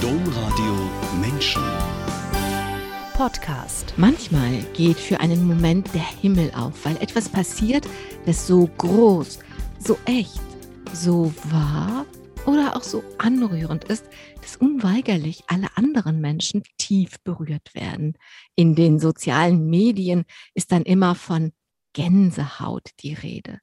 Domradio Menschen. Podcast. Manchmal geht für einen Moment der Himmel auf, weil etwas passiert, das so groß, so echt, so wahr oder auch so anrührend ist, dass unweigerlich alle anderen Menschen tief berührt werden. In den sozialen Medien ist dann immer von Gänsehaut die Rede.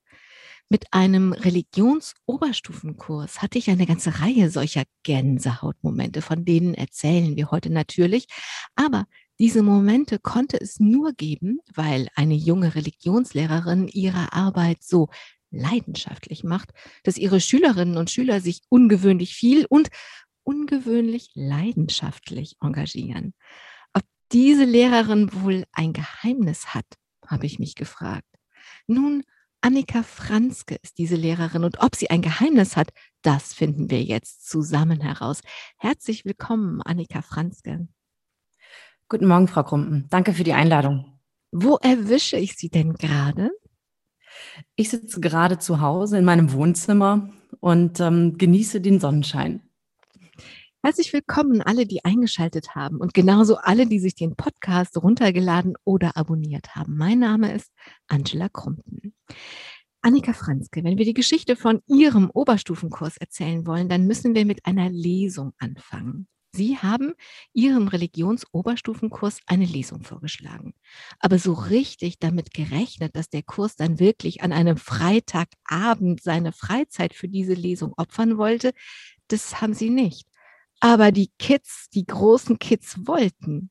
Mit einem Religionsoberstufenkurs hatte ich eine ganze Reihe solcher Gänsehautmomente, von denen erzählen wir heute natürlich. Aber diese Momente konnte es nur geben, weil eine junge Religionslehrerin ihre Arbeit so leidenschaftlich macht, dass ihre Schülerinnen und Schüler sich ungewöhnlich viel und ungewöhnlich leidenschaftlich engagieren. Ob diese Lehrerin wohl ein Geheimnis hat, habe ich mich gefragt. Nun Annika Franzke ist diese Lehrerin und ob sie ein Geheimnis hat, das finden wir jetzt zusammen heraus. Herzlich willkommen, Annika Franzke. Guten Morgen, Frau Krumpen. Danke für die Einladung. Wo erwische ich Sie denn gerade? Ich sitze gerade zu Hause in meinem Wohnzimmer und ähm, genieße den Sonnenschein. Herzlich willkommen alle, die eingeschaltet haben und genauso alle, die sich den Podcast runtergeladen oder abonniert haben. Mein Name ist Angela Krumpen. Annika Franzke, wenn wir die Geschichte von Ihrem Oberstufenkurs erzählen wollen, dann müssen wir mit einer Lesung anfangen. Sie haben Ihrem Religionsoberstufenkurs eine Lesung vorgeschlagen. Aber so richtig damit gerechnet, dass der Kurs dann wirklich an einem Freitagabend seine Freizeit für diese Lesung opfern wollte, das haben Sie nicht. Aber die Kids, die großen Kids wollten.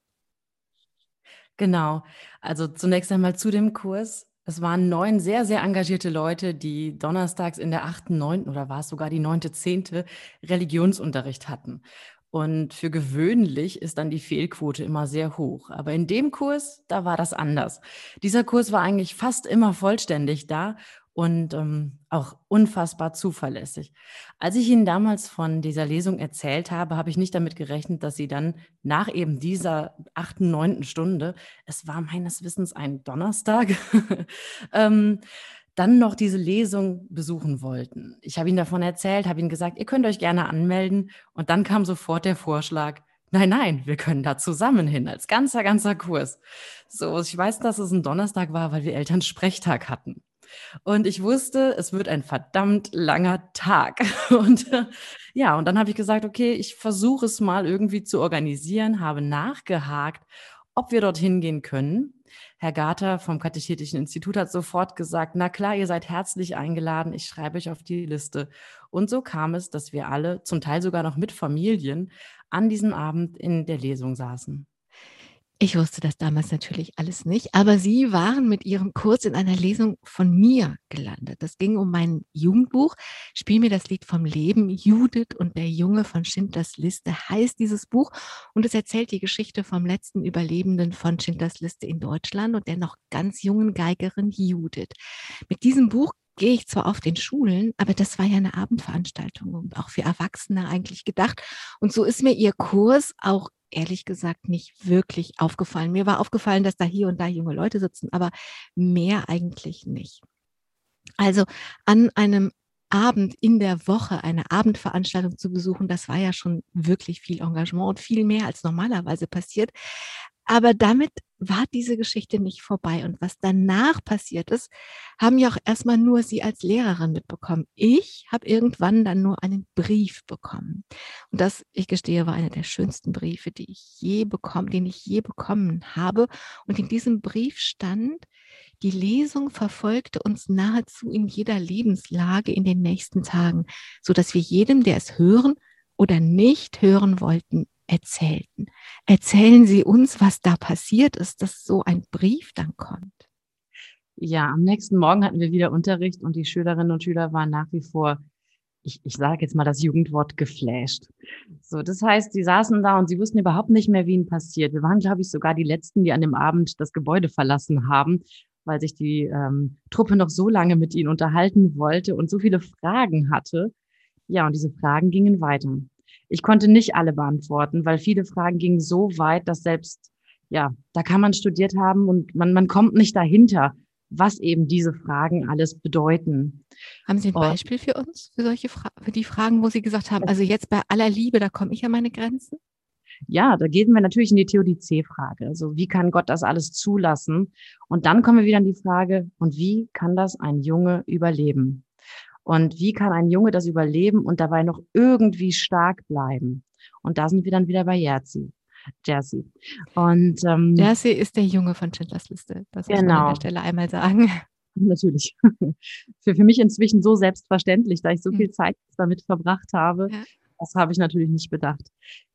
Genau. Also zunächst einmal zu dem Kurs. Es waren neun sehr, sehr engagierte Leute, die donnerstags in der achten, neunten oder war es sogar die neunte, zehnte Religionsunterricht hatten. Und für gewöhnlich ist dann die Fehlquote immer sehr hoch. Aber in dem Kurs, da war das anders. Dieser Kurs war eigentlich fast immer vollständig da und ähm, auch unfassbar zuverlässig. Als ich Ihnen damals von dieser Lesung erzählt habe, habe ich nicht damit gerechnet, dass Sie dann nach eben dieser achten, neunten Stunde, es war meines Wissens ein Donnerstag, ähm, dann noch diese Lesung besuchen wollten. Ich habe Ihnen davon erzählt, habe Ihnen gesagt, ihr könnt euch gerne anmelden und dann kam sofort der Vorschlag, Nein, nein, wir können da zusammen hin, als ganzer, ganzer Kurs. So, ich weiß, dass es ein Donnerstag war, weil wir Eltern Sprechtag hatten. Und ich wusste, es wird ein verdammt langer Tag. Und äh, ja, und dann habe ich gesagt, okay, ich versuche es mal irgendwie zu organisieren, habe nachgehakt, ob wir dorthin gehen können. Herr Garter vom Katechetischen Institut hat sofort gesagt, na klar, ihr seid herzlich eingeladen, ich schreibe euch auf die Liste. Und so kam es, dass wir alle, zum Teil sogar noch mit Familien, an diesem Abend in der Lesung saßen. Ich wusste das damals natürlich alles nicht, aber Sie waren mit Ihrem Kurs in einer Lesung von mir gelandet. Das ging um mein Jugendbuch. Spiel mir das Lied vom Leben. Judith und der Junge von Schindlers Liste heißt dieses Buch und es erzählt die Geschichte vom letzten Überlebenden von Schindlers Liste in Deutschland und der noch ganz jungen Geigerin Judith. Mit diesem Buch gehe ich zwar auf den Schulen, aber das war ja eine Abendveranstaltung und auch für Erwachsene eigentlich gedacht. Und so ist mir ihr Kurs auch ehrlich gesagt nicht wirklich aufgefallen. Mir war aufgefallen, dass da hier und da junge Leute sitzen, aber mehr eigentlich nicht. Also an einem Abend in der Woche eine Abendveranstaltung zu besuchen, das war ja schon wirklich viel Engagement und viel mehr als normalerweise passiert. Aber damit war diese Geschichte nicht vorbei. Und was danach passiert ist, haben ja auch erstmal nur Sie als Lehrerin mitbekommen. Ich habe irgendwann dann nur einen Brief bekommen. Und das, ich gestehe, war einer der schönsten Briefe, die ich je bekommen, den ich je bekommen habe. Und in diesem Brief stand, die Lesung verfolgte uns nahezu in jeder Lebenslage in den nächsten Tagen, so dass wir jedem, der es hören oder nicht hören wollten, erzählten. Erzählen Sie uns, was da passiert ist, dass so ein Brief dann kommt. Ja, am nächsten Morgen hatten wir wieder Unterricht und die Schülerinnen und Schüler waren nach wie vor, ich, ich sage jetzt mal das Jugendwort, geflasht. So, das heißt, sie saßen da und sie wussten überhaupt nicht mehr, wie ihnen passiert. Wir waren, glaube ich, sogar die Letzten, die an dem Abend das Gebäude verlassen haben, weil sich die ähm, Truppe noch so lange mit ihnen unterhalten wollte und so viele Fragen hatte. Ja, und diese Fragen gingen weiter. Ich konnte nicht alle beantworten, weil viele Fragen gingen so weit, dass selbst, ja, da kann man studiert haben und man, man kommt nicht dahinter, was eben diese Fragen alles bedeuten. Haben Sie ein Beispiel für uns, für solche Fra für die Fragen, wo Sie gesagt haben, also jetzt bei aller Liebe, da komme ich an meine Grenzen? Ja, da gehen wir natürlich in die Theodizee-Frage. Also wie kann Gott das alles zulassen? Und dann kommen wir wieder an die Frage, und wie kann das ein Junge überleben? Und wie kann ein Junge das überleben und dabei noch irgendwie stark bleiben? Und da sind wir dann wieder bei Jerzy. Jersey. Und ähm, Jersey ist der Junge von Schindlers Liste. Das genau. muss man an der genau. Stelle einmal sagen. Natürlich. für, für mich inzwischen so selbstverständlich, da ich so hm. viel Zeit damit verbracht habe. Ja. Das habe ich natürlich nicht bedacht.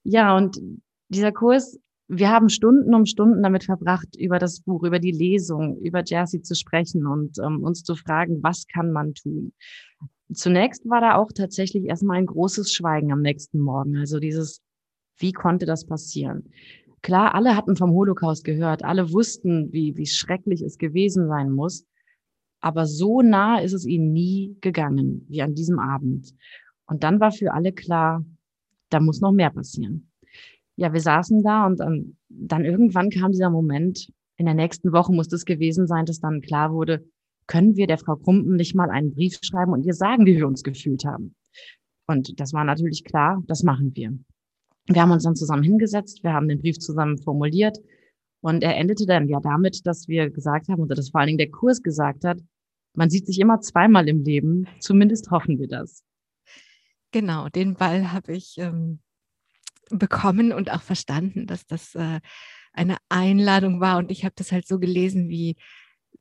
Ja, und dieser Kurs, wir haben Stunden um Stunden damit verbracht, über das Buch, über die Lesung, über Jersey zu sprechen und ähm, uns zu fragen, was kann man tun? Zunächst war da auch tatsächlich erstmal ein großes Schweigen am nächsten Morgen. Also dieses wie konnte das passieren? Klar, alle hatten vom Holocaust gehört, alle wussten, wie, wie schrecklich es gewesen sein muss. Aber so nah ist es ihnen nie gegangen wie an diesem Abend. Und dann war für alle klar, da muss noch mehr passieren. Ja, wir saßen da und dann, dann irgendwann kam dieser Moment, in der nächsten Woche muss es gewesen sein, dass dann klar wurde, können wir der Frau Krumpen nicht mal einen Brief schreiben und ihr sagen, wie wir uns gefühlt haben. Und das war natürlich klar, das machen wir. Wir haben uns dann zusammen hingesetzt, wir haben den Brief zusammen formuliert und er endete dann ja damit, dass wir gesagt haben, oder dass vor allen Dingen der Kurs gesagt hat, man sieht sich immer zweimal im Leben, zumindest hoffen wir das. Genau, den Ball habe ich ähm, bekommen und auch verstanden, dass das äh, eine Einladung war und ich habe das halt so gelesen wie,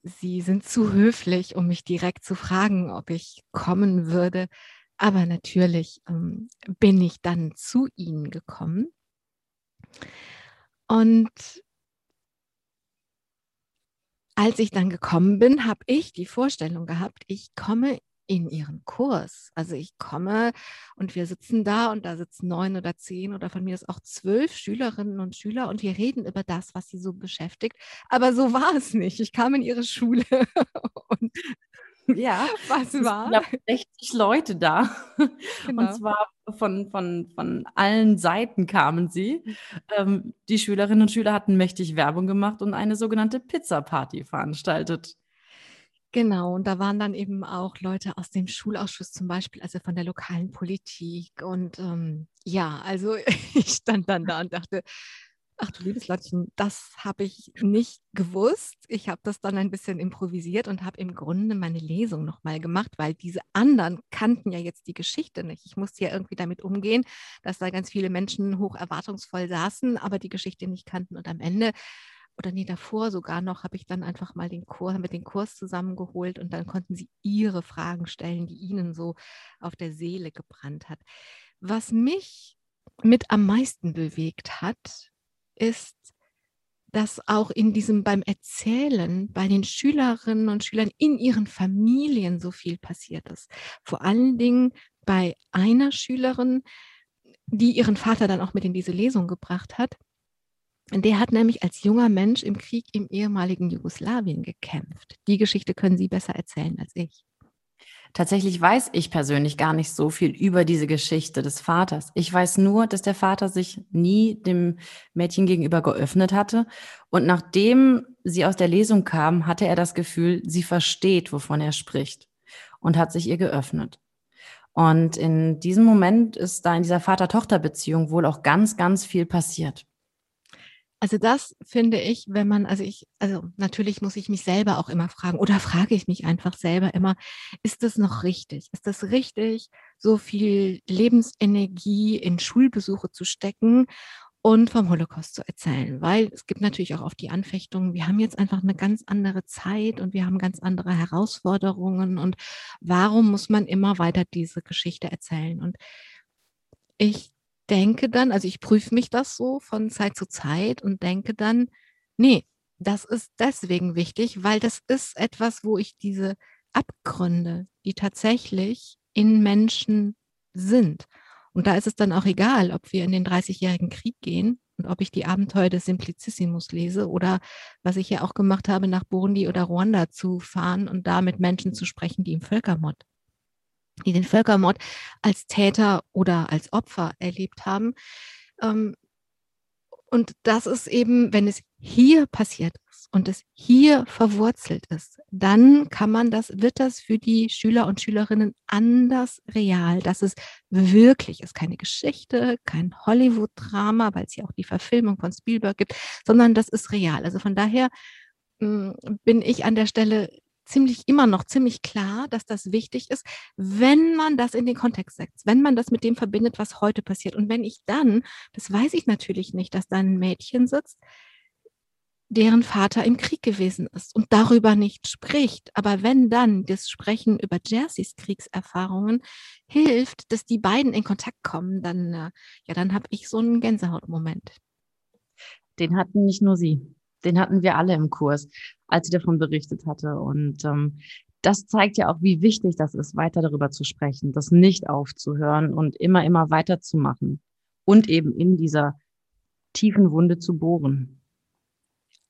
Sie sind zu höflich, um mich direkt zu fragen, ob ich kommen würde. Aber natürlich ähm, bin ich dann zu ihnen gekommen. Und als ich dann gekommen bin, habe ich die Vorstellung gehabt, ich komme in ihren Kurs. Also ich komme und wir sitzen da und da sitzen neun oder zehn oder von mir ist auch zwölf Schülerinnen und Schüler und wir reden über das, was sie so beschäftigt. Aber so war es nicht. Ich kam in ihre Schule und ja, was war? Ich 60 Leute da. Genau. Und zwar von, von, von allen Seiten kamen sie. Ähm, die Schülerinnen und Schüler hatten mächtig Werbung gemacht und eine sogenannte Pizza-Party veranstaltet. Genau, und da waren dann eben auch Leute aus dem Schulausschuss zum Beispiel, also von der lokalen Politik. Und ähm, ja, also ich stand dann da und dachte, Ach du liebes Lottchen, das habe ich nicht gewusst. Ich habe das dann ein bisschen improvisiert und habe im Grunde meine Lesung nochmal gemacht, weil diese anderen kannten ja jetzt die Geschichte nicht. Ich musste ja irgendwie damit umgehen, dass da ganz viele Menschen hoch erwartungsvoll saßen, aber die Geschichte nicht kannten. Und am Ende oder nee, davor sogar noch, habe ich dann einfach mal den Kurs, mit den Kurs zusammengeholt und dann konnten sie ihre Fragen stellen, die ihnen so auf der Seele gebrannt hat. Was mich mit am meisten bewegt hat, ist, dass auch in diesem beim Erzählen bei den Schülerinnen und Schülern in ihren Familien so viel passiert ist. Vor allen Dingen bei einer Schülerin, die ihren Vater dann auch mit in diese Lesung gebracht hat. Der hat nämlich als junger Mensch im Krieg im ehemaligen Jugoslawien gekämpft. Die Geschichte können Sie besser erzählen als ich. Tatsächlich weiß ich persönlich gar nicht so viel über diese Geschichte des Vaters. Ich weiß nur, dass der Vater sich nie dem Mädchen gegenüber geöffnet hatte. Und nachdem sie aus der Lesung kam, hatte er das Gefühl, sie versteht, wovon er spricht und hat sich ihr geöffnet. Und in diesem Moment ist da in dieser Vater-Tochter-Beziehung wohl auch ganz, ganz viel passiert. Also das finde ich, wenn man, also ich, also natürlich muss ich mich selber auch immer fragen oder frage ich mich einfach selber immer, ist das noch richtig? Ist das richtig, so viel Lebensenergie in Schulbesuche zu stecken und vom Holocaust zu erzählen? Weil es gibt natürlich auch oft die Anfechtungen, wir haben jetzt einfach eine ganz andere Zeit und wir haben ganz andere Herausforderungen und warum muss man immer weiter diese Geschichte erzählen? Und ich denke dann, also ich prüfe mich das so von Zeit zu Zeit und denke dann, nee, das ist deswegen wichtig, weil das ist etwas, wo ich diese Abgründe, die tatsächlich in Menschen sind. Und da ist es dann auch egal, ob wir in den 30-jährigen Krieg gehen und ob ich die Abenteuer des Simplicissimus lese oder was ich ja auch gemacht habe, nach Burundi oder Ruanda zu fahren und da mit Menschen zu sprechen, die im Völkermord die den Völkermord als Täter oder als Opfer erlebt haben. Ähm, Und das ist eben, wenn es hier passiert ist und es hier verwurzelt ist, dann kann man das, wird das für die Schüler und Schülerinnen anders real. Das ist wirklich ist keine Geschichte, kein Hollywood-Drama, weil es ja auch die Verfilmung von Spielberg gibt, sondern das ist real. Also von daher mh, hm, bin ich an der Stelle ziemlich immer noch ziemlich klar, dass das wichtig ist, wenn man das in den Kontext setzt, wenn man das mit dem verbindet, was heute passiert. Und wenn ich dann, das weiß ich natürlich nicht, dass da ein Mädchen sitzt, deren Vater im Krieg gewesen ist und darüber nicht spricht. Aber wenn dann das Sprechen über Jerseys Kriegserfahrungen hilft, dass die beiden in Kontakt kommen, dann, äh, ja, dann habe ich so einen Gänsehautmoment. Den hatten nicht nur Sie den hatten wir alle im Kurs, als sie davon berichtet hatte. Und ähm, das zeigt ja auch, wie wichtig das ist, weiter darüber zu sprechen, das nicht aufzuhören und immer, immer weiterzumachen und eben in dieser tiefen Wunde zu bohren.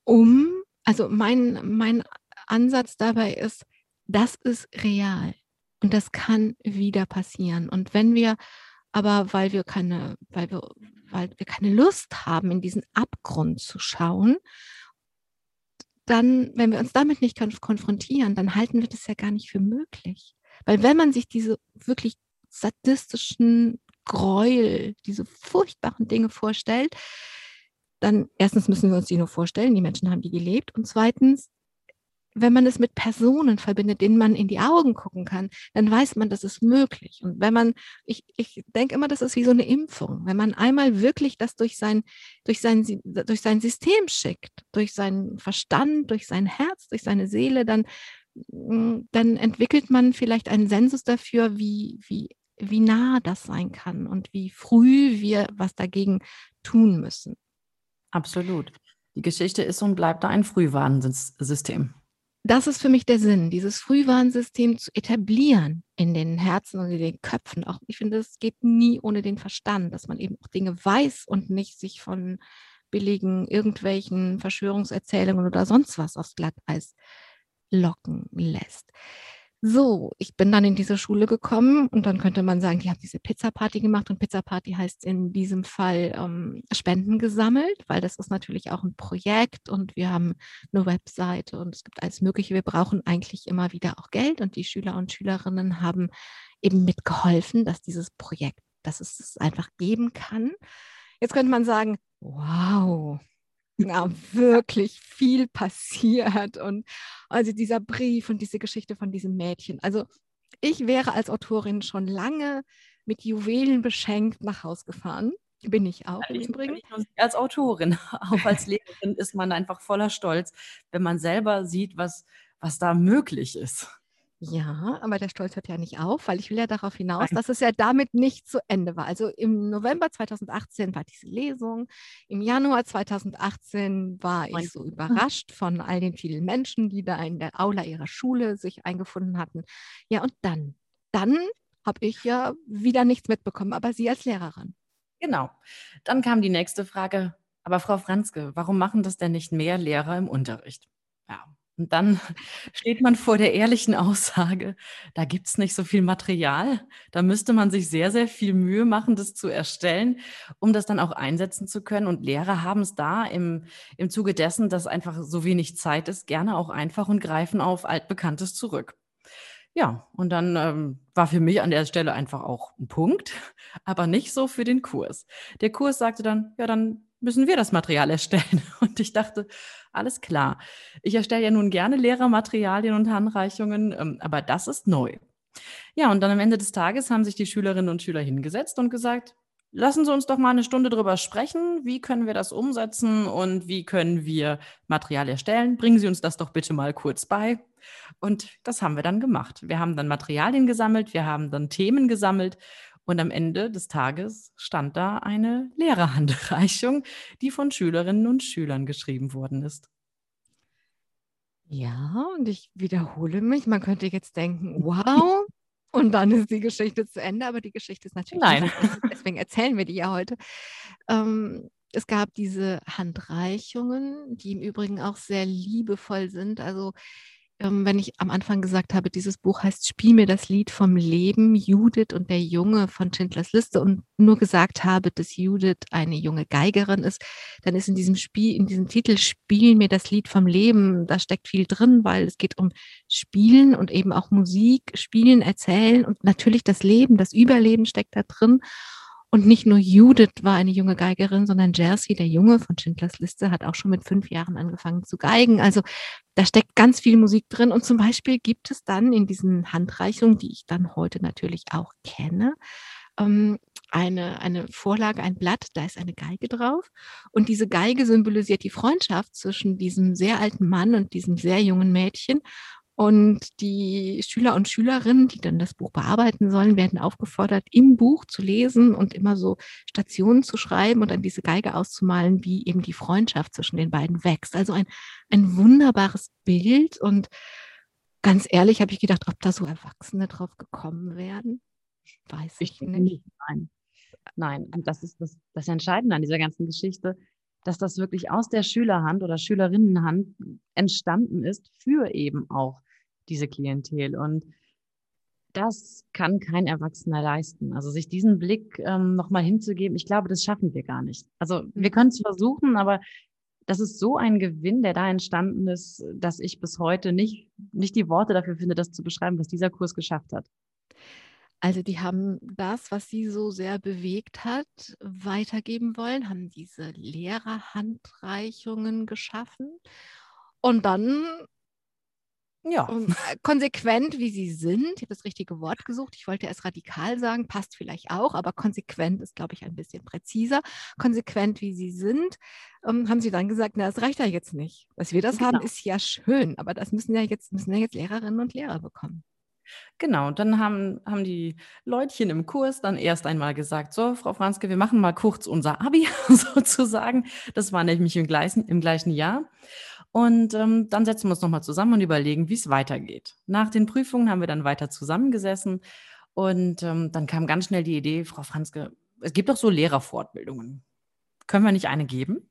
Um, also mein, mein Ansatz dabei ist, das ist real und das kann wieder passieren. Und wenn wir aber, weil wir keine, weil wir, weil wir keine Lust haben, in diesen Abgrund zu schauen, dann, wenn wir uns damit nicht konfrontieren, dann halten wir das ja gar nicht für möglich. Weil wenn man sich diese wirklich sadistischen Gräuel, diese furchtbaren Dinge vorstellt, dann erstens müssen wir uns die nur vorstellen, die Menschen haben die gelebt und zweitens wenn man es mit Personen verbindet, denen man in die Augen gucken kann, dann weiß man, das ist möglich. Und wenn man, ich, ich denke immer, das ist wie so eine Impfung. Wenn man einmal wirklich das durch sein, durch sein, durch sein System schickt, durch seinen Verstand, durch sein Herz, durch seine Seele, dann, mm, dann entwickelt man vielleicht einen Sensus dafür, wie, wie, wie nah das sein kann und wie früh wir was dagegen tun müssen. Absolut. Die Geschichte ist und bleibt da ein Frühwarnsystem das ist für mich der Sinn, dieses Frühwarnsystem zu etablieren in den Herzen und in den Köpfen. Auch ich finde, es geht nie ohne den Verstand, dass man eben auch Dinge weiß und nicht sich von billigen irgendwelchen Verschwörungserzählungen oder sonst was aufs Glatteis locken lässt. So, ich bin dann in diese Schule gekommen und dann könnte man sagen, die haben diese Pizza-Party gemacht und Pizza-Party heißt in diesem Fall ähm, Spenden gesammelt, weil das ist natürlich auch ein Projekt und wir haben eine Webseite und es gibt alles Mögliche. Wir brauchen eigentlich immer wieder auch Geld und die Schüler und Schülerinnen haben eben mitgeholfen, dass dieses Projekt, dass es es einfach geben kann. Jetzt könnte man sagen, wow, ja, wirklich viel passiert. Und also dieser Brief und diese Geschichte von diesem Mädchen. Also ich wäre als Autorin schon lange mit Juwelen beschenkt nach Haus gefahren. Bin ich auch im Übrigen. als Autorin, auch als Lehrerin ist man einfach voller Stolz, wenn man selber sieht, was, was da möglich ist. Ja, aber der Stolz hört ja nicht auf, weil ich will ja darauf hinaus, dass es ja damit nicht zu Ende war. Also im November 2018 war diese Lesung. Im Januar 2018 war ich so überrascht von all den vielen Menschen, die da in der Aula ihrer Schule sich eingefunden hatten. Ja, und dann, dann habe ich ja wieder nichts mitbekommen, aber Sie als Lehrerin. Genau. Dann kam die nächste Frage. Aber Frau Franzke, warum machen das denn nicht mehr Lehrer im Unterricht? Ja, und dann steht man vor der ehrlichen Aussage, da gibt es nicht so viel Material. Da müsste man sich sehr, sehr viel Mühe machen, das zu erstellen, um das dann auch einsetzen zu können. Und Lehrer haben es da im, im Zuge dessen, dass einfach so wenig Zeit ist, gerne auch einfach und greifen auf Altbekanntes zurück. Ja, und dann ähm, war für mich an der Stelle einfach auch ein Punkt, aber nicht so für den Kurs. Der Kurs sagte dann, ja, dann müssen wir das Material erstellen. Und ich dachte, alles klar. Ich erstelle ja nun gerne Lehrermaterialien und Handreichungen, ähm, aber das ist neu. Ja, und dann am Ende des Tages haben sich die Schülerinnen und Schüler hingesetzt und gesagt, lassen Sie uns doch mal eine Stunde drüber sprechen. Wie können wir das umsetzen und wie können wir Material erstellen? Bringen Sie uns das doch bitte mal kurz bei. Und das haben wir dann gemacht. Wir haben dann Materialien gesammelt, wir haben dann Themen gesammelt und am Ende des Tages stand da eine Lehrerhandreichung, die von Schülerinnen und Schülern geschrieben worden ist. Ja, und ich wiederhole mich. Man könnte jetzt denken, wow, und dann ist die Geschichte zu Ende, aber die Geschichte ist natürlich Nein. Nicht, deswegen erzählen wir die ja heute. Ähm, es gab diese Handreichungen, die im Übrigen auch sehr liebevoll sind. Also wenn ich am Anfang gesagt habe, dieses Buch heißt Spiel mir das Lied vom Leben, Judith und der Junge von Schindlers Liste und nur gesagt habe, dass Judith eine junge Geigerin ist, dann ist in diesem Spiel, in diesem Titel Spiel mir das Lied vom Leben, da steckt viel drin, weil es geht um Spielen und eben auch Musik, Spielen, Erzählen und natürlich das Leben, das Überleben steckt da drin. Und nicht nur Judith war eine junge Geigerin, sondern Jersey, der Junge von Schindlers Liste, hat auch schon mit fünf Jahren angefangen zu geigen. Also da steckt ganz viel Musik drin. Und zum Beispiel gibt es dann in diesen Handreichungen, die ich dann heute natürlich auch kenne, ähm, eine, eine Vorlage, ein Blatt, da ist eine Geige drauf. Und diese Geige symbolisiert die Freundschaft zwischen diesem sehr alten Mann und diesem sehr jungen Mädchen. Und die Schüler und Schülerinnen, die dann das Buch bearbeiten sollen, werden aufgefordert, im Buch zu lesen und immer so Stationen zu schreiben und an diese Geige auszumalen, wie eben die Freundschaft zwischen den beiden wächst. Also ein, ein wunderbares Bild. Und ganz ehrlich habe ich gedacht, ob da so Erwachsene drauf gekommen werden, weiß ich, ich nicht. Nein. Nein, und das ist das, das Entscheidende an dieser ganzen Geschichte, dass das wirklich aus der Schülerhand oder Schülerinnenhand entstanden ist für eben auch diese Klientel. Und das kann kein Erwachsener leisten. Also sich diesen Blick ähm, nochmal hinzugeben, ich glaube, das schaffen wir gar nicht. Also wir mhm. können es versuchen, aber das ist so ein Gewinn, der da entstanden ist, dass ich bis heute nicht, nicht die Worte dafür finde, das zu beschreiben, was dieser Kurs geschafft hat. Also die haben das, was sie so sehr bewegt hat, weitergeben wollen, haben diese Lehrerhandreichungen geschaffen und dann ja. Äh, konsequent, wie sie sind. Ich habe das richtige Wort gesucht. Ich wollte erst radikal sagen, passt vielleicht auch, aber konsequent ist, glaube ich, ein bisschen präziser. Konsequent, wie sie sind, ähm, haben sie dann gesagt, na, das reicht ja jetzt nicht. Dass wir das genau. haben, ist ja schön, aber das müssen ja jetzt, müssen ja jetzt Lehrerinnen und Lehrer bekommen. Genau, dann haben, haben die Leutchen im Kurs dann erst einmal gesagt, so, Frau Franzke, wir machen mal kurz unser Abi sozusagen. Das war nämlich im gleichen, im gleichen Jahr. Und ähm, dann setzen wir uns nochmal zusammen und überlegen, wie es weitergeht. Nach den Prüfungen haben wir dann weiter zusammengesessen und ähm, dann kam ganz schnell die Idee, Frau Franzke, es gibt doch so Lehrerfortbildungen. Können wir nicht eine geben?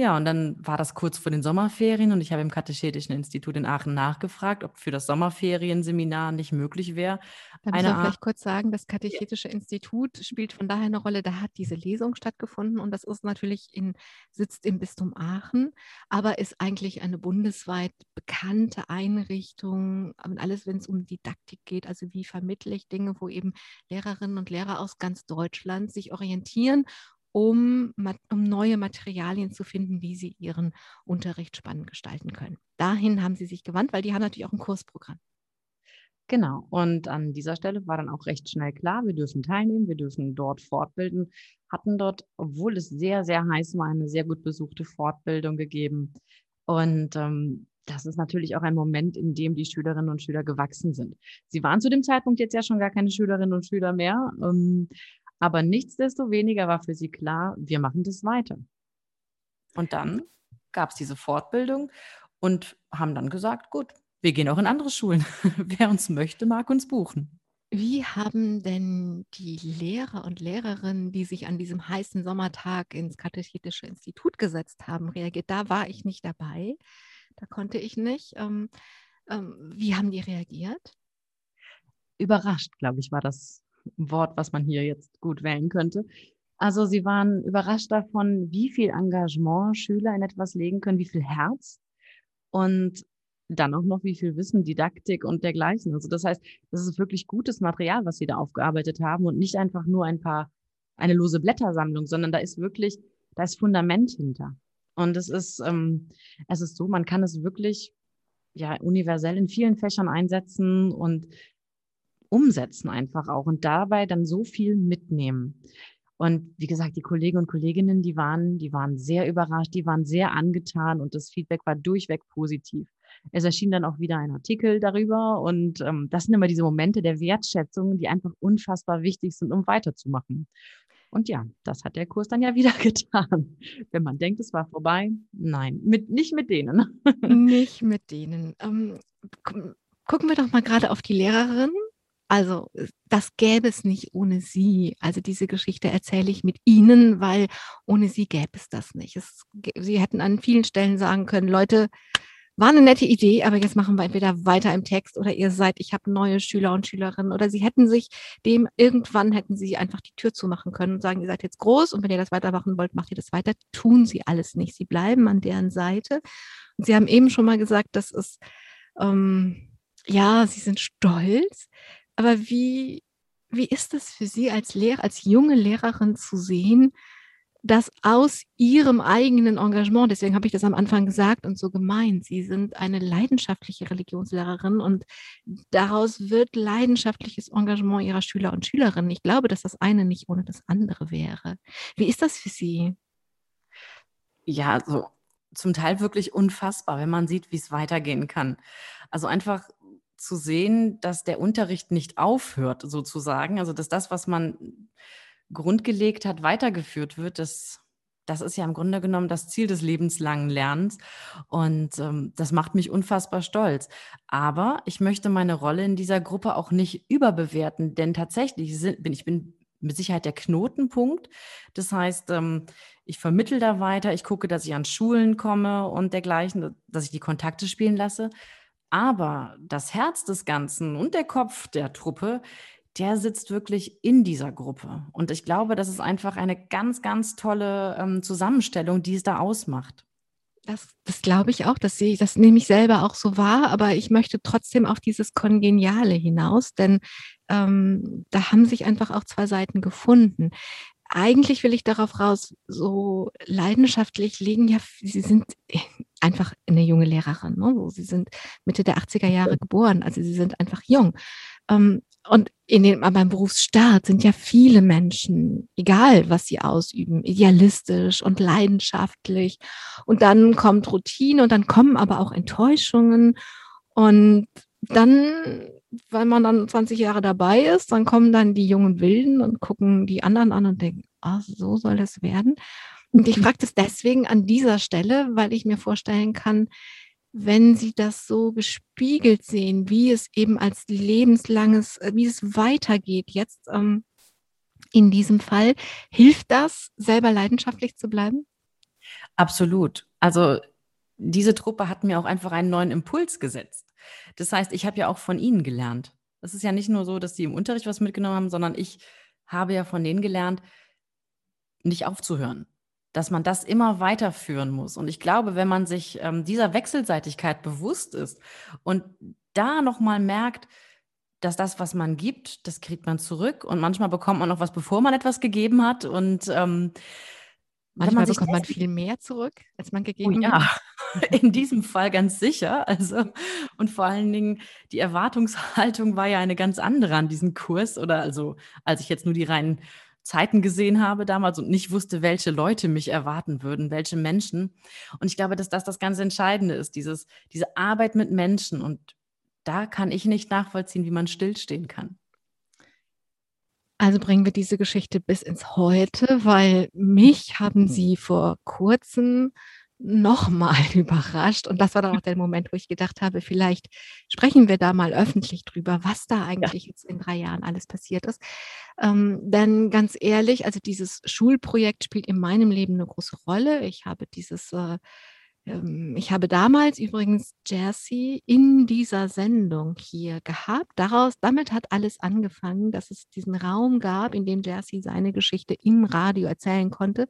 Ja, und dann war das kurz vor den Sommerferien und ich habe im Katechetischen Institut in Aachen nachgefragt, ob für das Sommerferienseminar nicht möglich wäre. Da muss man vielleicht kurz sagen, das Katechetische ja. Institut spielt von daher eine Rolle. Da hat diese Lesung stattgefunden und das ist natürlich in, sitzt im Bistum Aachen, aber ist eigentlich eine bundesweit bekannte Einrichtung. Alles, wenn es um Didaktik geht, also wie vermittle ich Dinge, wo eben Lehrerinnen und Lehrer aus ganz Deutschland sich orientieren um, um neue Materialien zu finden, wie sie ihren Unterricht spannend gestalten können. Dahin haben sie sich gewandt, weil die haben natürlich auch ein Kursprogramm. Genau. Und an dieser Stelle war dann auch recht schnell klar, wir dürfen teilnehmen, wir dürfen dort fortbilden, hatten dort, obwohl es sehr, sehr heiß war, eine sehr gut besuchte Fortbildung gegeben. Und ähm, das ist natürlich auch ein Moment, in dem die Schülerinnen und Schüler gewachsen sind. Sie waren zu dem Zeitpunkt jetzt ja schon gar keine Schülerinnen und Schüler mehr. Ähm, aber nichtsdestoweniger war für sie klar, wir machen das weiter. Und dann gab es diese Fortbildung und haben dann gesagt, gut, wir gehen auch in andere Schulen. Wer uns möchte, mag uns buchen. Wie haben denn die Lehrer und Lehrerinnen, die sich an diesem heißen Sommertag ins Katechetische Institut gesetzt haben, reagiert? Da war ich nicht dabei, da konnte ich nicht. Ähm, ähm, wie haben die reagiert? Überrascht, glaube ich, war das Wort, was man hier jetzt gut wählen könnte. Also sie waren überrascht davon, wie viel Engagement Schüler in etwas legen können, wie viel Herz und dann auch noch wie viel Wissen, Didaktik und dergleichen. Also das heißt, das ist wirklich gutes Material, was sie da aufgearbeitet haben und nicht einfach nur ein paar, eine lose Blättersammlung, sondern da ist wirklich, da ist Fundament hinter. Und es ist, ähm, es ist so, man kann es wirklich ja universell in vielen Fächern einsetzen und umsetzen einfach auch und dabei dann so viel mitnehmen. Und wie gesagt, die Kollegen und Kolleginnen, die waren, die waren sehr überrascht, die waren sehr angetan und das Feedback war durchweg positiv. Es erschien dann auch wieder ein Artikel darüber und ähm, das sind immer diese Momente der Wertschätzung, die einfach unfassbar wichtig sind, um weiterzumachen. Und ja, das hat der Kurs dann ja wieder getan. Wenn man denkt, es war vorbei, nein, mit, nicht mit denen. nicht mit denen. Ähm, gucken wir doch mal gerade auf die Lehrerin also das gäbe es nicht ohne sie. Also diese Geschichte erzähle ich mit Ihnen, weil ohne sie gäbe es das nicht. Es, sie hätten an vielen Stellen sagen können, Leute, war eine nette Idee, aber jetzt machen wir entweder weiter im Text oder ihr seid, ich habe neue Schüler und Schülerinnen oder sie hätten sich dem irgendwann hätten sie einfach die Tür zumachen können und sagen, ihr seid jetzt groß und wenn ihr das weitermachen wollt, macht ihr das weiter. Tun sie alles nicht. Sie bleiben an deren Seite. Und sie haben eben schon mal gesagt, das ist, ähm, ja, sie sind stolz, aber wie, wie ist das für Sie als Lehrer, als junge Lehrerin zu sehen, dass aus ihrem eigenen Engagement, deswegen habe ich das am Anfang gesagt und so gemeint, sie sind eine leidenschaftliche Religionslehrerin und daraus wird leidenschaftliches Engagement ihrer Schüler und Schülerinnen. Ich glaube, dass das eine nicht ohne das andere wäre. Wie ist das für Sie? Ja, also zum Teil wirklich unfassbar, wenn man sieht, wie es weitergehen kann. Also einfach zu sehen, dass der Unterricht nicht aufhört, sozusagen. Also dass das, was man grundgelegt hat, weitergeführt wird, das, das ist ja im Grunde genommen das Ziel des lebenslangen Lernens. Und ähm, das macht mich unfassbar stolz. Aber ich möchte meine Rolle in dieser Gruppe auch nicht überbewerten, denn tatsächlich sind, bin ich bin mit Sicherheit der Knotenpunkt. Das heißt, ähm, ich vermittel da weiter, ich gucke, dass ich an Schulen komme und dergleichen, dass ich die Kontakte spielen lasse. Aber das Herz des Ganzen und der Kopf der Truppe, der sitzt wirklich in dieser Gruppe. Und ich glaube, das ist einfach eine ganz, ganz tolle ähm, Zusammenstellung, die es da ausmacht. Das, das glaube ich auch, das sehe ich, das nehme ich selber auch so wahr, aber ich möchte trotzdem auf dieses Kongeniale hinaus, denn ähm, da haben sich einfach auch zwei Seiten gefunden. Eigentlich will ich darauf raus, so leidenschaftlich liegen ja, sie sind einfach eine junge Lehrerin, ne? sie sind Mitte der 80er Jahre geboren, also sie sind einfach jung. Ähm, und in den, beim Berufsstart sind ja viele Menschen, egal was sie ausüben, idealistisch und leidenschaftlich. Und dann kommt Routine und dann kommen aber auch Enttäuschungen. Und dann, wenn man dann 20 Jahre dabei ist, dann kommen dann die jungen Wilden und gucken die anderen an und denken, ah, so soll das werden. Und ich frage das deswegen an dieser Stelle, weil ich mir vorstellen kann, wenn Sie das so gespiegelt sehen, wie es eben als lebenslanges, äh, wie es weitergeht jetzt ähm, in diesem Fall, hilft das, selber leidenschaftlich zu bleiben? Absolut. Also diese Truppe hat mir auch einfach einen neuen Impuls gesetzt. Das heißt, ich habe ja auch von Ihnen gelernt. Es ist ja nicht nur so, dass Sie im Unterricht was mitgenommen haben, sondern ich habe ja von denen gelernt, nicht aufzuhören dass man das immer weiterführen muss. Und ich glaube, wenn man sich ähm, dieser Wechselseitigkeit bewusst ist und da nochmal merkt, dass das, was man gibt, das kriegt man zurück und manchmal bekommt man noch was, bevor man etwas gegeben hat und ähm, Manchmal man bekommt man viel mehr zurück, als man gegeben oh, ja. hat. In diesem Fall ganz sicher. Also, und vor allen Dingen, die Erwartungshaltung war ja eine ganz andere an diesem Kurs. Oder also, als ich jetzt nur die reinen Zeiten gesehen habe damals und nicht wusste, welche Leute mich erwarten würden, welche Menschen. Und ich glaube, dass das das ganz Entscheidende ist, dieses, diese Arbeit mit Menschen. Und da kann ich nicht nachvollziehen, wie man stillstehen kann. Also bringen wir diese Geschichte bis ins Heute, weil mich haben Sie vor kurzem nochmal überrascht. Und das war dann auch der Moment, wo ich gedacht habe, vielleicht sprechen wir da mal öffentlich drüber, was da eigentlich ja. jetzt in drei Jahren alles passiert ist. Ähm, denn ganz ehrlich, also dieses Schulprojekt spielt in meinem Leben eine große Rolle. Ich habe dieses äh, ich habe damals übrigens Jersey in dieser Sendung hier gehabt. Daraus, damit hat alles angefangen, dass es diesen Raum gab, in dem Jersey seine Geschichte im Radio erzählen konnte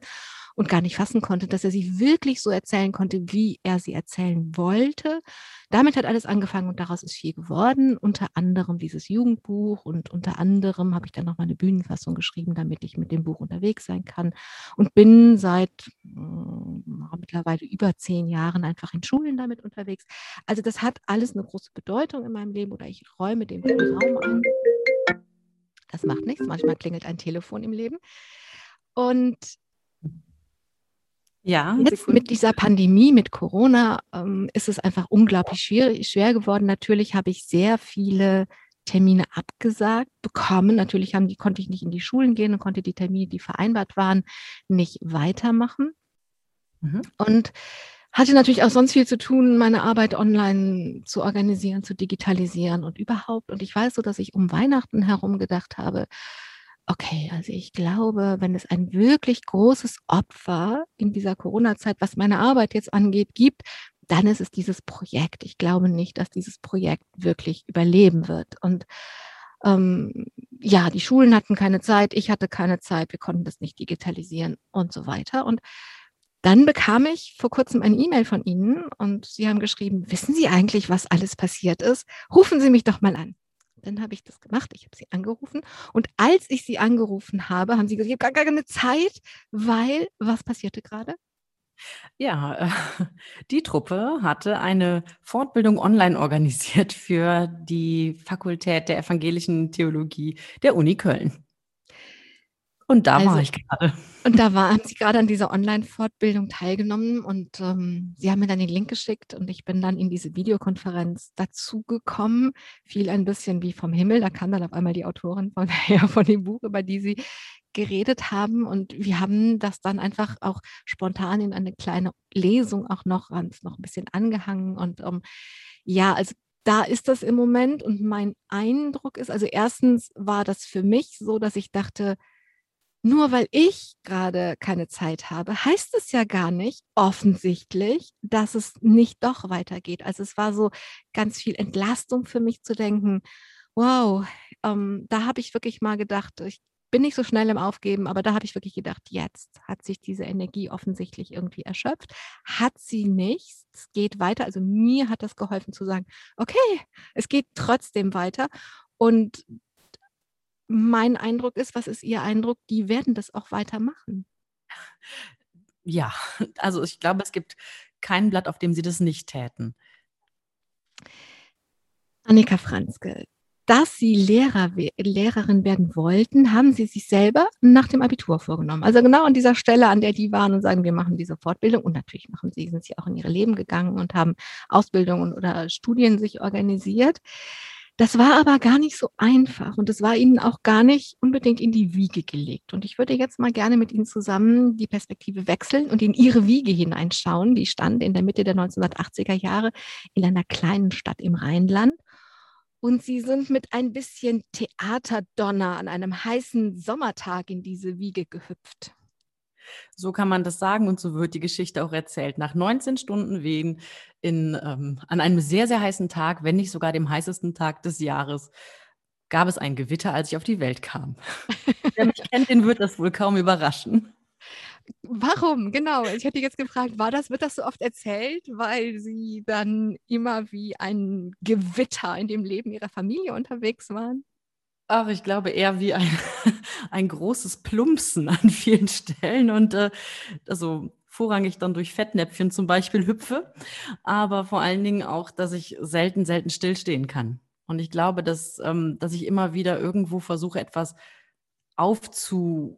und gar nicht fassen konnte, dass er sie wirklich so erzählen konnte, wie er sie erzählen wollte. Damit hat alles angefangen und daraus ist viel geworden. Unter anderem dieses Jugendbuch und unter anderem habe ich dann noch mal eine Bühnenfassung geschrieben, damit ich mit dem Buch unterwegs sein kann und bin seit äh, mittlerweile über zehn Jahren einfach in Schulen damit unterwegs. Also das hat alles eine große Bedeutung in meinem Leben oder ich räume dem Raum ein. Das macht nichts. Manchmal klingelt ein Telefon im Leben. Und ja, jetzt mit dieser Pandemie, mit Corona, ähm, ist es einfach unglaublich schwer, schwer geworden. Natürlich habe ich sehr viele Termine abgesagt bekommen. Natürlich haben die, konnte ich nicht in die Schulen gehen und konnte die Termine, die vereinbart waren, nicht weitermachen. Mhm. Und hatte natürlich auch sonst viel zu tun, meine Arbeit online zu organisieren, zu digitalisieren und überhaupt. Und ich weiß so, dass ich um Weihnachten herum gedacht habe, okay, also ich glaube, wenn es ein wirklich großes Opfer in dieser Corona-Zeit, was meine Arbeit jetzt angeht, gibt, dann ist es dieses Projekt. Ich glaube nicht, dass dieses Projekt wirklich überleben wird. Und ähm, ja, die Schulen hatten keine Zeit, ich hatte keine Zeit, wir konnten das nicht digitalisieren und so weiter. Und dann bekam ich vor kurzem eine E-Mail von Ihnen und Sie haben geschrieben, wissen Sie eigentlich, was alles passiert ist? Rufen Sie mich doch mal an. Dann habe ich das gemacht, ich habe Sie angerufen und als ich Sie angerufen habe, haben Sie gesagt, ich habe gar keine Zeit, weil was passierte gerade? Ja, äh, die Truppe hatte eine Fortbildung online organisiert für die Fakultät der evangelischen Theologie der Uni Köln. Und da war Also ich gerade. und da war haben Sie gerade an dieser Online-Fortbildung teilgenommen und, ähm, Sie haben mir dann den Link geschickt und ich bin dann in diese Videokonferenz dazugekommen, fiel ein bisschen wie vom Himmel. Da kam dann auf einmal die Autorin von ja, von dem Buch, über die Sie geredet haben und wir haben das dann einfach auch spontan in eine kleine Lesung auch noch noch 'n bisschen angehangen und, ähm, ja, also da ist das im Moment und mein Eindruck ist also erstens war das für mich so, dass ich dachte nur weil ich gerade keine Zeit habe, heißt es ja gar nicht offensichtlich, dass es nicht doch weitergeht. Also, es war so ganz viel Entlastung für mich zu denken: „Wow“, ähm, da habe ich wirklich mal gedacht ich bin nicht so schnell im Aufgeben, aber da habe ich wirklich gedacht: „Jetzt hat sich diese Energie offensichtlich irgendwie erschöpft.“ Hat sie nicht. Es geht weiter. Also, mir hat das geholfen zu sagen: „Okay, es geht trotzdem weiter.“ Und mein Eindruck ist was ist Ihr Eindruck? Die werden das auch weitermachen. Ja, also ich glaube, es gibt kein Blatt, auf dem sie das nicht täten. Annika Franzke, dass Sie Lehrer Lehrerin werden wollten, haben Sie sich selber nach dem Abitur vorgenommen. Also genau an dieser Stelle, an der die waren und sagen: „Wir machen diese Fortbildung.“ Und natürlich machen Sie sind Sie auch in Ihre Leben gegangen und haben Ausbildungen oder Studien sich organisiert. Das war aber gar nicht so einfach und das war Ihnen auch gar nicht unbedingt in die Wiege gelegt. Und ich würde jetzt mal gerne mit Ihnen zusammen die Perspektive wechseln und in Ihre Wiege hineinschauen. Die stand in der Mitte der 1980er Jahre in einer kleinen Stadt im Rheinland. Und Sie sind mit ein bisschen Theaterdonner an einem heißen Sommertag in diese Wiege gehüpft. So kann man das sagen und so wird die Geschichte auch erzählt. Nach 19 Stunden Wehen in ähm, an einem sehr, sehr heißen Tag, wenn nicht sogar dem heißesten Tag des Jahres, gab es ein Gewitter, als ich auf die Welt kam. Wer mich kennt, den wird das wohl kaum überraschen. Warum? Genau. Ich hätte jetzt gefragt, war das wird das so oft erzählt, weil Sie dann immer wie ein Gewitter in dem Leben Ihrer Familie unterwegs waren? Ach, ich glaube eher wie ein ein großes Plumpsen an vielen Stellen und, äh, also vorrangig dann durch Fettnäpfchen zum Beispiel hüpfe, aber vor allen Dingen auch, dass ich selten, selten stillstehen kann. Und ich glaube, dass ähm, dass ich immer wieder irgendwo versuche, etwas aufzudonnern,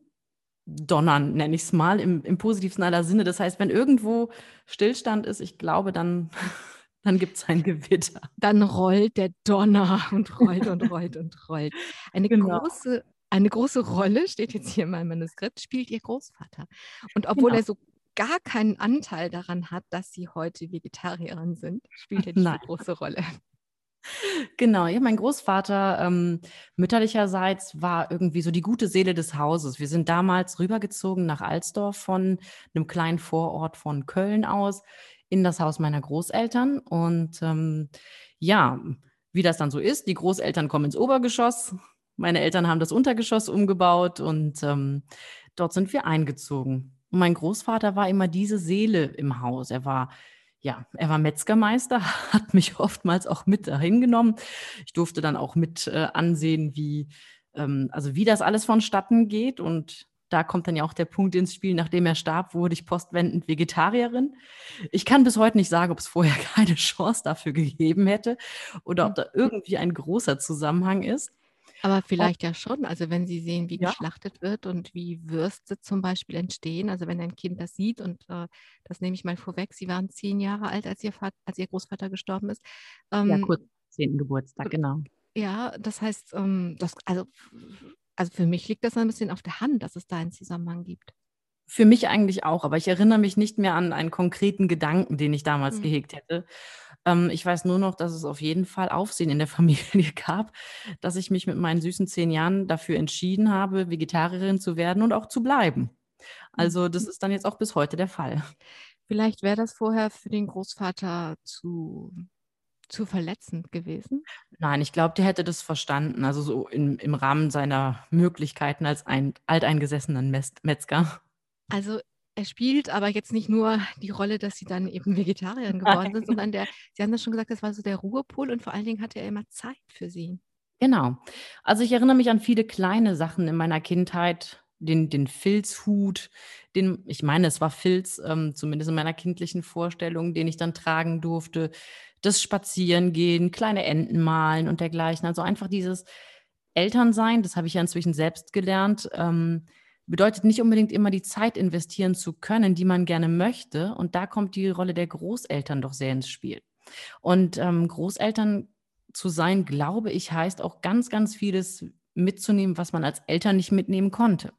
nenne ich's mal, im im positivsten aller Sinne. Das heißt, wenn irgendwo Stillstand ist, ich glaube, dann dann gibt's ein Gewitter. Dann rollt der Donner und rollt und rollt und rollt. Eine Genau. große eine große Rolle, steht jetzt hier in meinem Manuskript, spielt Ihr Großvater. Und obwohl Genau. er so gar keinen Anteil daran hat, dass Sie heute Vegetarierin sind, spielt er diese große Rolle. Genau, ja, mein Großvater, ähm, mütterlicherseits war irgendwie so die gute Seele des Hauses. Wir sind damals rübergezogen nach Alsdorf von 'nem kleinen Vorort von Köln aus in das Haus meiner Großeltern und, ähm, ja, wie das dann so ist, die Großeltern kommen ins Obergeschoss. Meine Eltern haben das Untergeschoss umgebaut und, ähm, dort sind wir eingezogen. Und mein Großvater war immer diese Seele im Haus. Er war ja, er war Metzgermeister, hat mich oftmals auch mit dahin genommen. Ich durfte dann auch mit, äh, ansehen, wie ähm, also wie das alles vonstatten geht und da kommt dann ja auch der Punkt ins Spiel, nachdem er starb, wurde ich postwendend Vegetarierin. Ich kann bis heute nicht sagen, ob's vorher keine Chance dafür gegeben hätte oder ob da irgendwie ein großer Zusammenhang ist. Aber Ob vielleicht ja schon. Also, wenn Sie sehen, wie Ja. geschlachtet wird und wie Würste zum Beispiel entstehen. Also, wenn ein Kind das sieht und, äh, das nehme ich mal vorweg, Sie waren 10 Jahre alt, als Ihr Vat als Ihr Großvater gestorben ist. Ja, Ähm kurz vor 10. Geburtstag, genau. ja, das heißt, ähm, das also also für mich liegt das ein bisschen auf der Hand, dass es da einen Zusammenhang gibt. Für mich eigentlich auch, aber ich erinnere mich nicht mehr an einen konkreten Gedanken, den ich damals Mhm. gehegt hätte. Ähm, ich weiß nur noch, dass es auf jeden Fall Aufsehen in der Familie gab, dass ich mich mit meinen süßen 10 Jahren dafür entschieden habe, Vegetarierin zu werden und auch zu bleiben. Mhm. Also, das ist dann jetzt auch bis heute der Fall. Vielleicht wäre das vorher für den Großvater zu, zu verletzend gewesen. Nein, ich glaube, der hätte das verstanden. Also so im, im Rahmen seiner Möglichkeiten als ein alteingesessener Metzger. Also er spielt aber jetzt nicht nur die Rolle, dass sie dann eben Vegetarierin geworden sind, sondern der, Sie haben das schon gesagt, das war so der Ruhepol und vor allen Dingen hatte er immer Zeit für sie. Genau. Also ich erinnere mich an viele kleine Sachen in meiner Kindheit, den, den Filzhut, den, ich meine, es war Filz, ähm, zumindest in meiner kindlichen Vorstellung, den ich dann tragen durfte, das Spazierengehen, kleine Enten malen und dergleichen. Also einfach dieses Elternsein, das habe ich ja inzwischen selbst gelernt, ähm, bedeutet nicht unbedingt immer die Zeit investieren zu können, die man gerne möchte. Und da kommt die Rolle der Großeltern doch sehr ins Spiel. Und ähm, Großeltern zu sein, glaube ich, heißt auch ganz, ganz vieles mitzunehmen, was man als Eltern nicht mitnehmen konnte.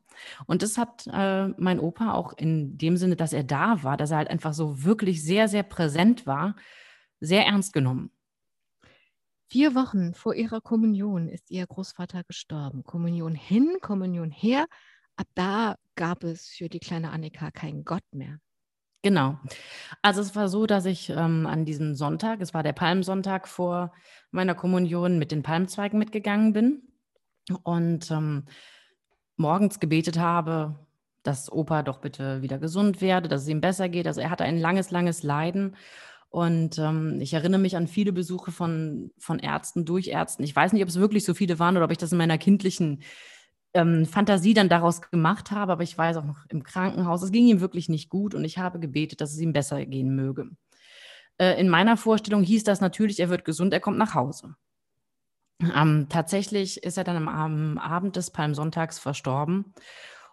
Und das hat äh, mein Opa auch in dem Sinne, dass er da war, dass er halt einfach so wirklich sehr, sehr präsent war, sehr ernst genommen. Vier Wochen vor ihrer Kommunion ist ihr Großvater gestorben. Kommunion hin, Kommunion her ab da gab es für die kleine Annika keinen Gott mehr. Genau. Also es war so, dass ich ähm, an diesem Sonntag, es war der Palmsonntag vor meiner Kommunion, mit den Palmzweigen mitgegangen bin und ähm, morgens gebetet habe, dass Opa doch bitte wieder gesund werde, dass es ihm besser geht. Also er hatte ein langes, langes Leiden. Und ähm, ich erinnere mich an viele Besuche von, von Ärzten durch Ärzten. Ich weiß nicht, ob es wirklich so viele waren oder ob ich das in meiner kindlichen ähm, Fantasie dann daraus gemacht habe, aber ich weiß auch noch im Krankenhaus, es ging ihm wirklich nicht gut und ich habe gebetet, dass es ihm besser gehen möge. Äh, in meiner Vorstellung hieß das natürlich, er wird gesund, er kommt nach Hause. Ähm, tatsächlich ist er dann am, am Abend des Palmsonntags verstorben.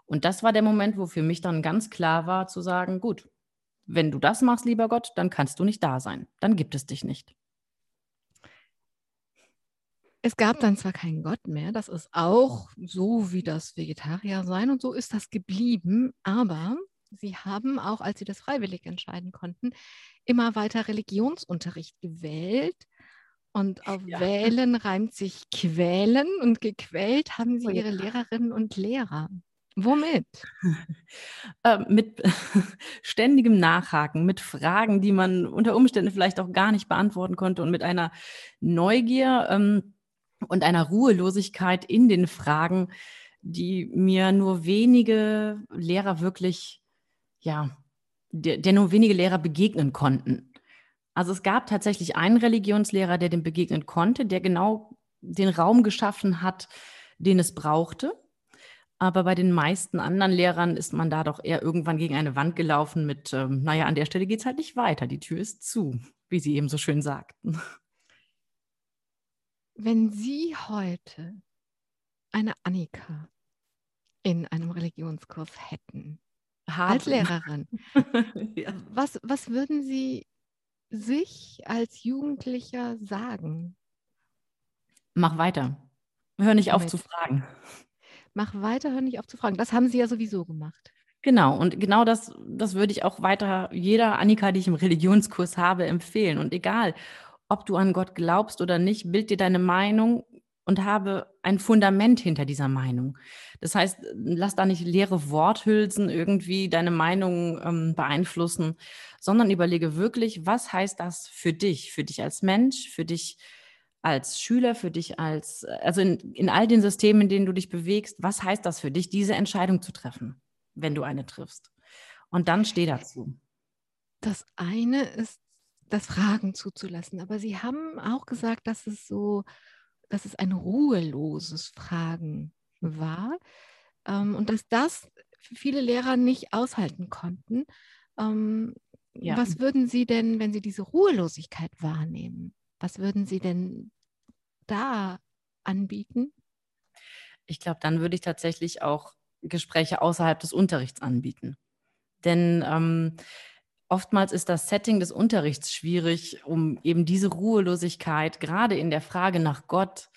Und das war der Moment, wo für mich dann ganz klar war zu sagen, gut, wenn du das machst, lieber Gott, dann kannst du nicht da sein. Dann gibt es dich nicht. Es gab dann zwar keinen Gott mehr, das ist auch so wie das Vegetarier sein und so ist das geblieben, aber sie haben auch, als sie das freiwillig entscheiden konnten, immer weiter Religionsunterricht gewählt. Und auf ja. wählen reimt sich quälen und gequält haben sie oh ihre Lehrerinnen und Lehrer. Womit? äh, mit ständigem Nachhaken, mit Fragen, die man unter Umständen vielleicht auch gar nicht beantworten konnte und mit einer Neugier. Ähm, und einer Ruhelosigkeit in den Fragen, die mir nur wenige Lehrer wirklich, ja, der, der nur wenige Lehrer begegnen konnten. Also es gab tatsächlich einen Religionslehrer, der dem begegnen konnte, der genau den Raum geschaffen hat, den es brauchte. Aber bei den meisten anderen Lehrern ist man da doch eher irgendwann gegen eine Wand gelaufen mit, ähm, naja, an der Stelle geht es halt nicht weiter, die Tür ist zu, wie Sie eben so schön sagten. Wenn Sie heute eine Annika in einem Religionskurs hätten, Haben. als Lehrerin, ja. was, was würden Sie sich als Jugendlicher sagen? Mach weiter. Hör nicht auf zu fragen. Mach weiter, hör nicht auf zu fragen. Das haben Sie ja sowieso gemacht. Genau, und genau das, das würde ich auch weiter jeder Annika, die ich im Religionskurs habe, empfehlen. Und egal, ob du an Gott glaubst oder nicht, bild dir deine Meinung und habe ein Fundament hinter dieser Meinung. Das heißt, lass da nicht leere Worthülsen irgendwie deine Meinung ähm, beeinflussen, sondern überlege wirklich, was heißt das für dich, für dich als Mensch, für dich als Schüler, für dich als, also in, in all den Systemen, in denen du dich bewegst, was heißt das für dich, diese Entscheidung zu treffen, wenn du eine triffst? Und dann steh dazu. Das eine ist das Fragen zuzulassen. Aber Sie haben auch gesagt, dass es so, dass es ein ruheloses Fragen war ähm, und dass das viele Lehrer nicht aushalten konnten. Ähm, ja. Was würden Sie denn, wenn Sie diese Ruhelosigkeit wahrnehmen, was würden Sie denn da anbieten? Ich glaube, dann würde ich tatsächlich auch Gespräche außerhalb des Unterrichts anbieten. Denn ähm, Oftmals ist das Setting des Unterrichts schwierig, um eben diese Ruhelosigkeit gerade in der Frage nach Gott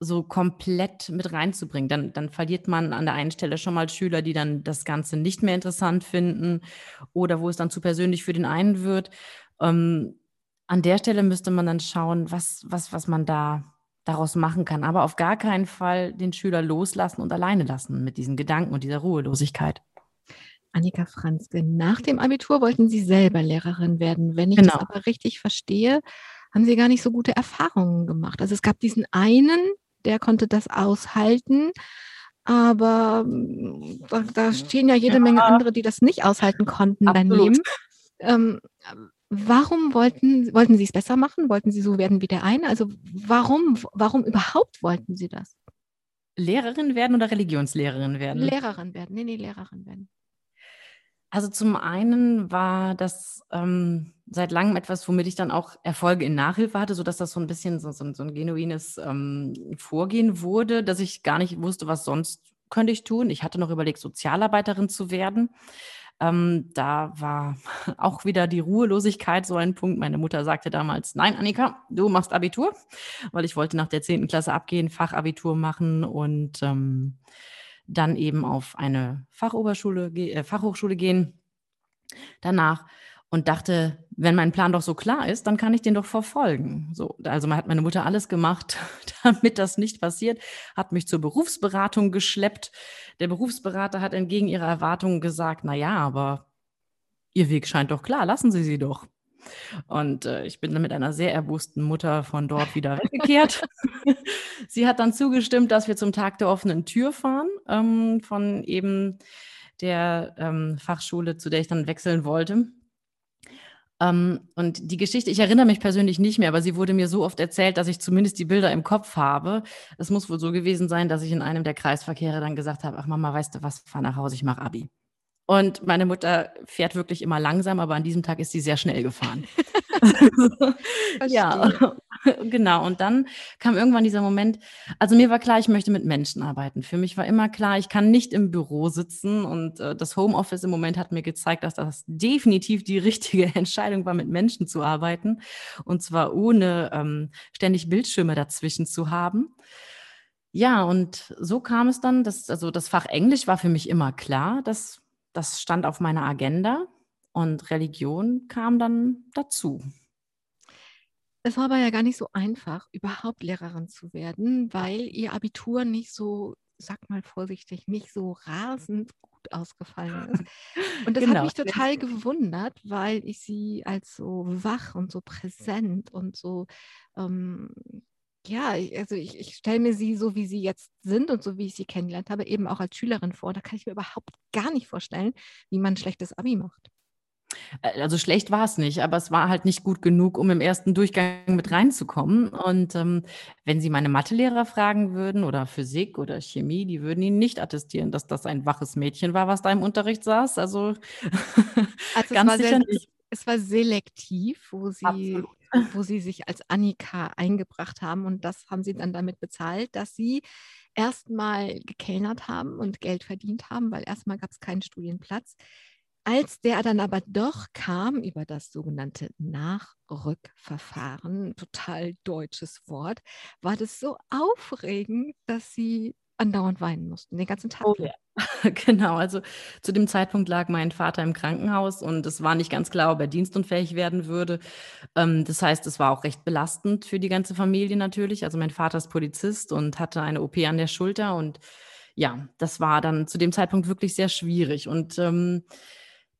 so komplett mit reinzubringen. Dann, dann verliert man an der einen Stelle schon mal Schüler, die dann das Ganze nicht mehr interessant finden oder wo es dann zu persönlich für den einen wird. Ähm, an der Stelle müsste man dann schauen, was, was, was man da daraus machen kann. Aber auf gar keinen Fall den Schüler loslassen und alleine lassen mit diesen Gedanken und dieser Ruhelosigkeit. Annika Franzke, nach dem Abitur wollten Sie selber Lehrerin werden. Wenn ich Genau. das aber richtig verstehe, haben Sie gar nicht so gute Erfahrungen gemacht. Also es gab diesen einen, der konnte das aushalten, aber mm, da, da stehen ja jede Menge Ja. andere, die das nicht aushalten konnten Absolut. daneben. Ähm, warum wollten, wollten Sie es besser machen? Wollten Sie so werden wie der eine? Also warum, warum überhaupt wollten Sie das? Lehrerin werden oder Religionslehrerin werden? Lehrerin werden. Nee, nee, Lehrerin werden. Also zum einen war das ähm, seit langem etwas, womit ich dann auch Erfolge in Nachhilfe hatte, sodass das so ein bisschen so, so, so ein genuines ähm, Vorgehen wurde, dass ich gar nicht wusste, was sonst könnte ich tun. Ich hatte noch überlegt, Sozialarbeiterin zu werden. Ähm, da war auch wieder die Ruhelosigkeit so ein Punkt. Meine Mutter sagte damals, nein, Annika, du machst Abitur, weil ich wollte nach der 10. Klasse abgehen, Fachabitur machen und ähm, dann eben auf eine Fachoberschule, äh, Fachhochschule gehen danach und dachte, wenn mein Plan doch so klar ist, dann kann ich den doch verfolgen. So, also hat meine Mutter alles gemacht, damit das nicht passiert, hat mich zur Berufsberatung geschleppt. Der Berufsberater hat entgegen ihrer Erwartungen gesagt, na ja, aber ihr Weg scheint doch klar, lassen Sie sie doch. Und äh, ich bin dann mit einer sehr erbosten Mutter von dort wieder weggekehrt. Sie hat dann zugestimmt, dass wir zum Tag der offenen Tür fahren, ähm, von eben der ähm, Fachschule, zu der ich dann wechseln wollte. Ähm, und die Geschichte, ich erinnere mich persönlich nicht mehr, aber sie wurde mir so oft erzählt, dass ich zumindest die Bilder im Kopf habe. Es muss wohl so gewesen sein, dass ich in einem der Kreisverkehre dann gesagt habe, ach Mama, weißt du was, fahr nach Hause, ich mache Abi. Und meine Mutter fährt wirklich immer langsam, aber an diesem Tag ist sie sehr schnell gefahren. ja, genau. Und dann kam irgendwann dieser Moment, also mir war klar, ich möchte mit Menschen arbeiten. Für mich war immer klar, ich kann nicht im Büro sitzen und äh, das Homeoffice im Moment hat mir gezeigt, dass das definitiv die richtige Entscheidung war, mit Menschen zu arbeiten und zwar ohne ähm, ständig Bildschirme dazwischen zu haben. Ja, und so kam es dann, dass also das Fach Englisch war für mich immer klar, dass das stand auf meiner Agenda und Religion kam dann dazu. Es war aber ja gar nicht so einfach, überhaupt Lehrerin zu werden, weil ihr Abitur nicht so, sag mal vorsichtig, nicht so rasend gut ausgefallen ist. Und das Genau. hat mich total gewundert, weil ich sie als so wach und so präsent und so, ähm, ja, ich- also ich, ich stelle mir sie so, wie sie jetzt sind und so, wie ich sie kennengelernt habe, eben auch als Schülerin vor. Da kann ich mir überhaupt gar nicht vorstellen, wie man ein schlechtes Abi macht. Also schlecht war es nicht, aber es war halt nicht gut genug, um im ersten Durchgang mit reinzukommen. Und ähm, wenn Sie meine Mathelehrer fragen würden oder Physik oder Chemie, die würden Ihnen nicht attestieren, dass das ein waches Mädchen war, was da im Unterricht saß. Also Also ganz es war, sicher nicht. es war selektiv, wo sie, Absolut. wo sie sich als Annika eingebracht haben. Und das haben sie dann damit bezahlt, dass sie erstmal gekellnert haben und Geld verdient haben, weil erstmal gab es keinen Studienplatz. Als der dann aber doch kam über das sogenannte Nachrückverfahren, total deutsches Wort, war das so aufregend, dass sie andauernd weinen mussten, den ganzen Tag. Oh ja, genau. Also zu dem Zeitpunkt lag mein Vater im Krankenhaus und es war nicht ganz klar, ob er dienstunfähig werden würde. Ähm, das heißt, es war auch recht belastend für die ganze Familie natürlich. Also mein Vater ist Polizist und hatte eine OP an der Schulter und ja, das war dann zu dem Zeitpunkt wirklich sehr schwierig. Und ähm,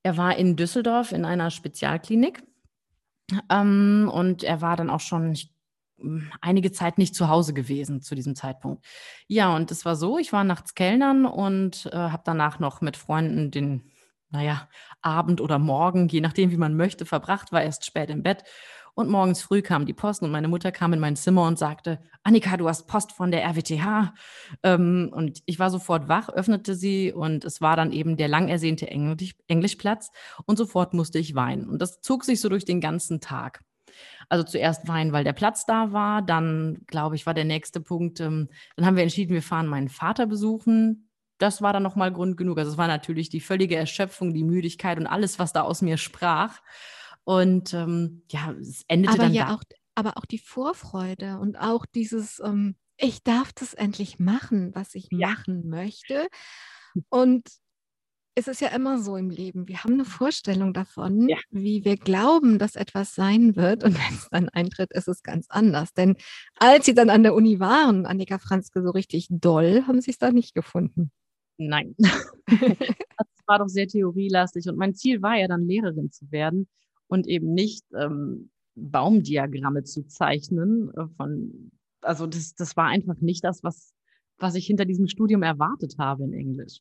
er war in Düsseldorf in einer Spezialklinik ähm, und er war dann auch schon ich, einige Zeit nicht zu Hause gewesen zu diesem Zeitpunkt. Ja, und es war so, ich war nachts Kellnern und äh, habe danach noch mit Freunden den, naja, Abend oder Morgen, je nachdem, wie man möchte, verbracht, war erst spät im Bett. Und morgens früh kam die Post und meine Mutter kam in mein Zimmer und sagte, Annika, du hast Post von der RWTH. Ähm, und ich war sofort wach, öffnete sie und es war dann eben der lang ersehnte Englisch, Englischplatz und sofort musste ich weinen. Und das zog sich so durch den ganzen Tag. Also zuerst weinen, weil der Platz da war, dann, glaube ich, war der nächste Punkt, ähm, dann haben wir entschieden, wir fahren meinen Vater besuchen. Das war dann nochmal Grund genug. Also es war natürlich die völlige Erschöpfung, die Müdigkeit und alles, was da aus mir sprach. Und ähm, ja, es endete aber dann ja da. auch, aber auch die Vorfreude und auch dieses, ähm, ich darf das endlich machen, was ich Ja. machen möchte. Und es ist ja immer so im Leben. Wir haben eine Vorstellung davon, Ja. wie wir glauben, dass etwas sein wird. Und wenn es dann eintritt, ist es ganz anders. Denn als sie dann an der Uni waren, Annika Franzke so richtig doll, haben sie es da nicht gefunden. Nein. war doch sehr theorielastig und mein Ziel war ja dann Lehrerin zu werden und eben nicht ähm, Baumdiagramme zu zeichnen. Äh, von, also das, das war einfach nicht das, was, was ich hinter diesem Studium erwartet habe in Englisch.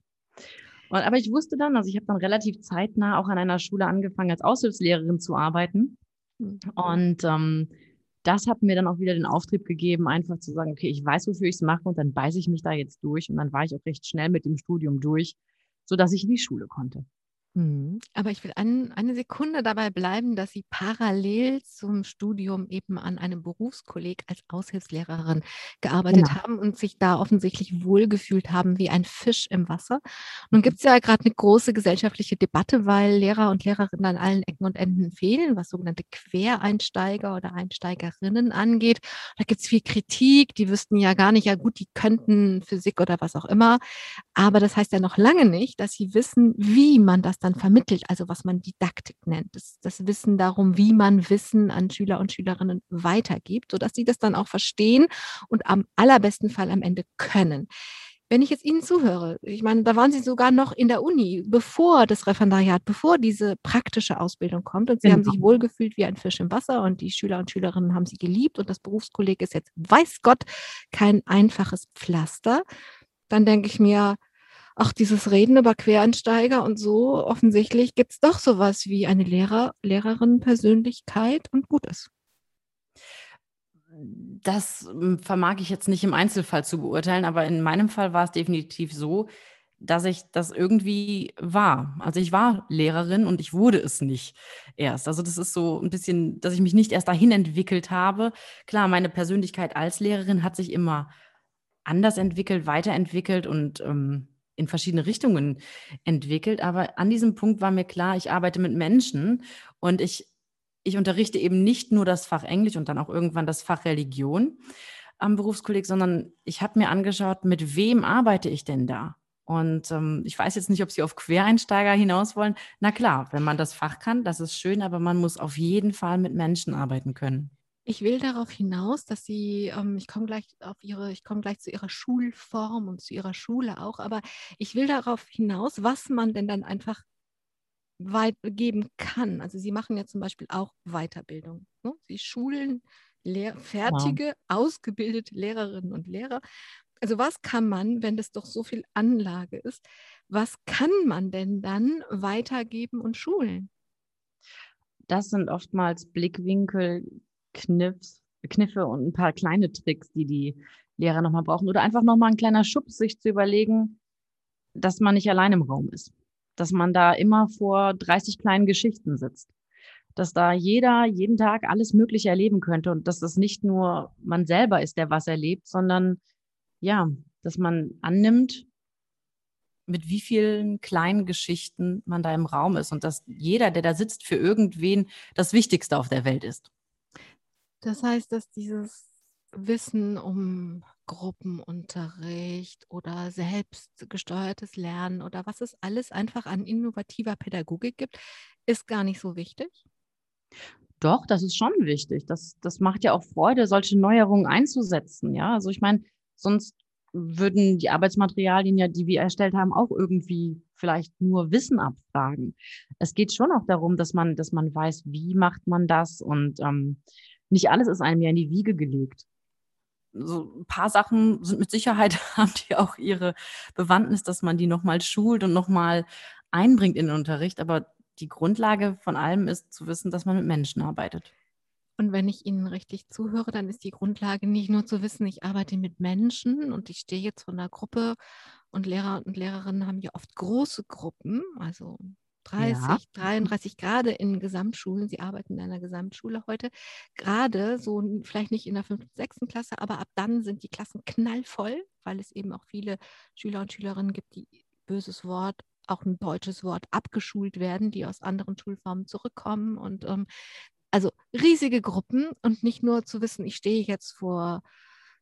Und, aber ich wusste dann, also ich habe dann relativ zeitnah auch an einer Schule angefangen, als Aushilfslehrerin zu arbeiten. Mhm. Und ähm, das hat mir dann auch wieder den Auftrieb gegeben, einfach zu sagen, okay, ich weiß, wofür ich es mache und dann beiße ich mich da jetzt durch. Und dann war ich auch recht schnell mit dem Studium durch, sodass ich in die Schule konnte. Mhm. Aber ich will ein, eine Sekunde dabei bleiben, dass Sie parallel zum Studium eben an einem Berufskolleg als Aushilfslehrerin gearbeitet genau. haben und sich da offensichtlich wohlgefühlt haben wie ein Fisch im Wasser. Nun gibt es ja gerade eine große gesellschaftliche Debatte, weil Lehrer und Lehrerinnen an allen Ecken und Enden fehlen, was sogenannte Quereinsteiger oder Einsteigerinnen angeht. Da gibt es viel Kritik, die wüssten ja gar nicht, ja gut, die könnten Physik oder was auch immer. Aber das heißt ja noch lange nicht, dass sie wissen, wie man das dann vermittelt, also was man Didaktik nennt. Das, das Wissen darum, wie man Wissen an Schüler und Schülerinnen weitergibt, sodass sie das dann auch verstehen und am allerbesten Fall am Ende können. Wenn ich jetzt Ihnen zuhöre, ich meine, da waren Sie sogar noch in der Uni, bevor das Referendariat, bevor diese praktische Ausbildung kommt und Sie genau. haben sich wohlgefühlt wie ein Fisch im Wasser und die Schüler und Schülerinnen haben Sie geliebt und das Berufskolleg ist jetzt, weiß Gott, kein einfaches Pflaster. Dann denke ich mir, ach, dieses Reden über Quereinsteiger und so, offensichtlich gibt es doch sowas wie eine Lehrer, Lehrerin-Persönlichkeit und Gutes. Das hm, vermag ich jetzt nicht im Einzelfall zu beurteilen, aber in meinem Fall war es definitiv so, dass ich das irgendwie war. Also ich war Lehrerin und ich wurde es nicht erst. Also das ist so ein bisschen, dass ich mich nicht erst dahin entwickelt habe. Klar, meine Persönlichkeit als Lehrerin hat sich immer anders entwickelt, weiterentwickelt und ähm, in verschiedene Richtungen entwickelt. Aber an diesem Punkt war mir klar, ich arbeite mit Menschen und ich, ich unterrichte eben nicht nur das Fach Englisch und dann auch irgendwann das Fach Religion am Berufskolleg, sondern ich habe mir angeschaut, mit wem arbeite ich denn da? Und ähm, ich weiß jetzt nicht, ob Sie auf Quereinsteiger hinaus wollen. Na klar, wenn man das Fach kann, das ist schön, aber man muss auf jeden Fall mit Menschen arbeiten können. Ich will darauf hinaus, dass Sie, ähm, ich komme gleich auf Ihre, ich komme gleich zu Ihrer Schulform und zu Ihrer Schule auch, aber ich will darauf hinaus, was man denn dann einfach geben kann. Also Sie machen ja zum Beispiel auch Weiterbildung. Ne? Sie schulen Lehr fertige, ja. ausgebildete Lehrerinnen und Lehrer. Also was kann man, wenn das doch so viel Anlage ist, was kann man denn dann weitergeben und schulen? Das sind oftmals Blickwinkel, Kniffs, Kniffe und ein paar kleine Tricks, die die Lehrer nochmal brauchen. Oder einfach nochmal ein kleiner Schubs, sich zu überlegen, dass man nicht allein im Raum ist. Dass man da immer vor 30 kleinen Geschichten sitzt. Dass da jeder jeden Tag alles Mögliche erleben könnte und dass das nicht nur man selber ist, der was erlebt, sondern ja, dass man annimmt, mit wie vielen kleinen Geschichten man da im Raum ist und dass jeder, der da sitzt, für irgendwen das Wichtigste auf der Welt ist. Das heißt, dass dieses Wissen um Gruppenunterricht oder selbstgesteuertes Lernen oder was es alles einfach an innovativer Pädagogik gibt, ist gar nicht so wichtig? Doch, das ist schon wichtig. Das, das macht ja auch Freude, solche Neuerungen einzusetzen. Ja, also ich meine, sonst würden die Arbeitsmaterialien ja, die wir erstellt haben, auch irgendwie vielleicht nur Wissen abfragen. Es geht schon auch darum, dass man, dass man weiß, wie macht man das und ähm, nicht alles ist einem ja in die Wiege gelegt. So ein paar Sachen sind mit Sicherheit, haben die auch ihre Bewandtnis, dass man die nochmal schult und nochmal einbringt in den Unterricht. Aber die Grundlage von allem ist zu wissen, dass man mit Menschen arbeitet. Und wenn ich Ihnen richtig zuhöre, dann ist die Grundlage nicht nur zu wissen, ich arbeite mit Menschen und ich stehe jetzt von einer Gruppe und Lehrer und Lehrerinnen haben ja oft große Gruppen, also 30, ja. 33 gerade in Gesamtschulen, Sie arbeiten in einer Gesamtschule heute, gerade so vielleicht nicht in der fünften, sechsten Klasse, aber ab dann sind die Klassen knallvoll, weil es eben auch viele Schüler und Schülerinnen gibt, die böses Wort, auch ein deutsches Wort abgeschult werden, die aus anderen Schulformen zurückkommen und ähm, also riesige Gruppen und nicht nur zu wissen, ich stehe jetzt vor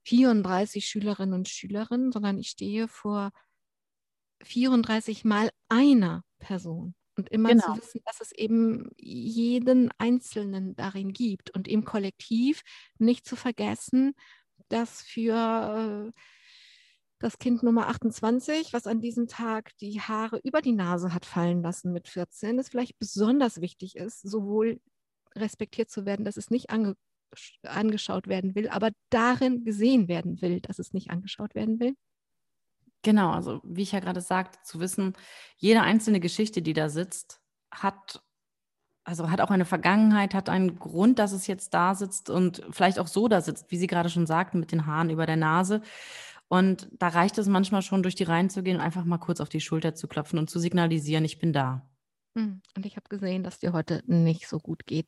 34 Schülerinnen und Schülerinnen, sondern ich stehe vor 34 mal einer Person. Und immer genau. zu wissen, dass es eben jeden Einzelnen darin gibt und im Kollektiv nicht zu vergessen, dass für das Kind Nummer 28, was an diesem Tag die Haare über die Nase hat fallen lassen mit 14, es vielleicht besonders wichtig ist, sowohl respektiert zu werden, dass es nicht ange angeschaut werden will, aber darin gesehen werden will, dass es nicht angeschaut werden will? Genau, also wie ich ja gerade sagte, zu wissen, jede einzelne Geschichte, die da sitzt, hat also hat auch eine Vergangenheit, hat einen Grund, dass es jetzt da sitzt und vielleicht auch so da sitzt, wie Sie gerade schon sagten, mit den Haaren über der Nase. Und da reicht es manchmal schon, durch die Reihen zu gehen einfach mal kurz auf die Schulter zu klopfen und zu signalisieren, ich bin da. Hm, und ich habe gesehen, dass dir heute nicht so gut geht.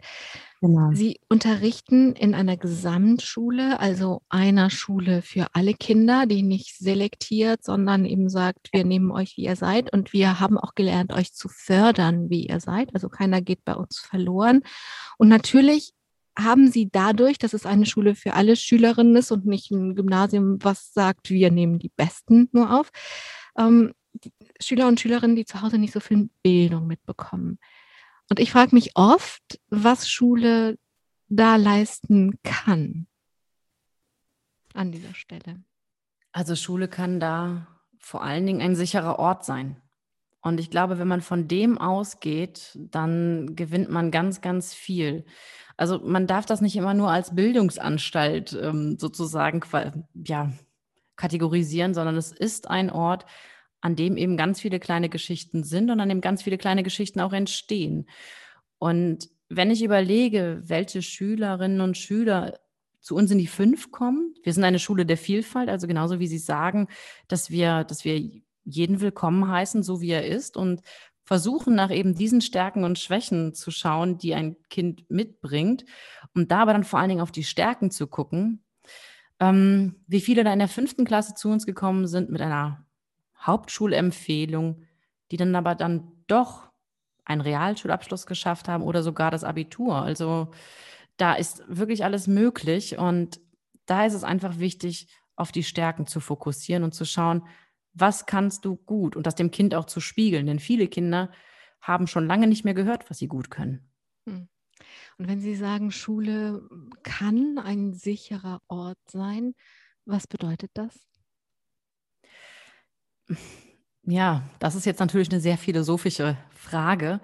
Genau. Sie unterrichten in einer Gesamtschule, also einer Schule für alle Kinder, die nicht selektiert, sondern eben sagt, wir nehmen euch, wie ihr seid. Und wir haben auch gelernt, euch zu fördern, wie ihr seid. Also keiner geht bei uns verloren. Und natürlich haben Sie dadurch, dass es eine Schule für alle Schülerinnen ist und nicht ein Gymnasium, was sagt, wir nehmen die Besten nur auf, ähm, Schüler und Schülerinnen, die zu Hause nicht so viel Bildung mitbekommen. Und ich frage mich oft, was Schule da leisten kann an dieser Stelle. Also Schule kann da vor allen Dingen ein sicherer Ort sein. Und ich glaube, wenn man von dem ausgeht, dann gewinnt man ganz, ganz viel. Also man darf das nicht immer nur als Bildungsanstalt ähm, sozusagen ja, kategorisieren, sondern es ist ein Ort, an dem eben ganz viele kleine Geschichten sind und an dem ganz viele kleine Geschichten auch entstehen. Und wenn ich überlege, welche Schülerinnen und Schüler zu uns in die Fünf kommen, wir sind eine Schule der Vielfalt, also genauso wie Sie sagen, dass wir, dass wir jeden willkommen heißen, so wie er ist und versuchen nach eben diesen Stärken und Schwächen zu schauen, die ein Kind mitbringt und da aber dann vor allen Dingen auf die Stärken zu gucken. Ähm, wie viele da in der fünften Klasse zu uns gekommen sind mit einer Hauptschulempfehlung, die dann aber dann doch einen Realschulabschluss geschafft haben oder sogar das Abitur. Also da ist wirklich alles möglich und da ist es einfach wichtig, auf die Stärken zu fokussieren und zu schauen, was kannst du gut und das dem Kind auch zu spiegeln. Denn viele Kinder haben schon lange nicht mehr gehört, was sie gut können. Hm. Und wenn Sie sagen, Schule kann ein sicherer Ort sein, was bedeutet das? Ja, das ist jetzt natürlich eine sehr philosophische Frage.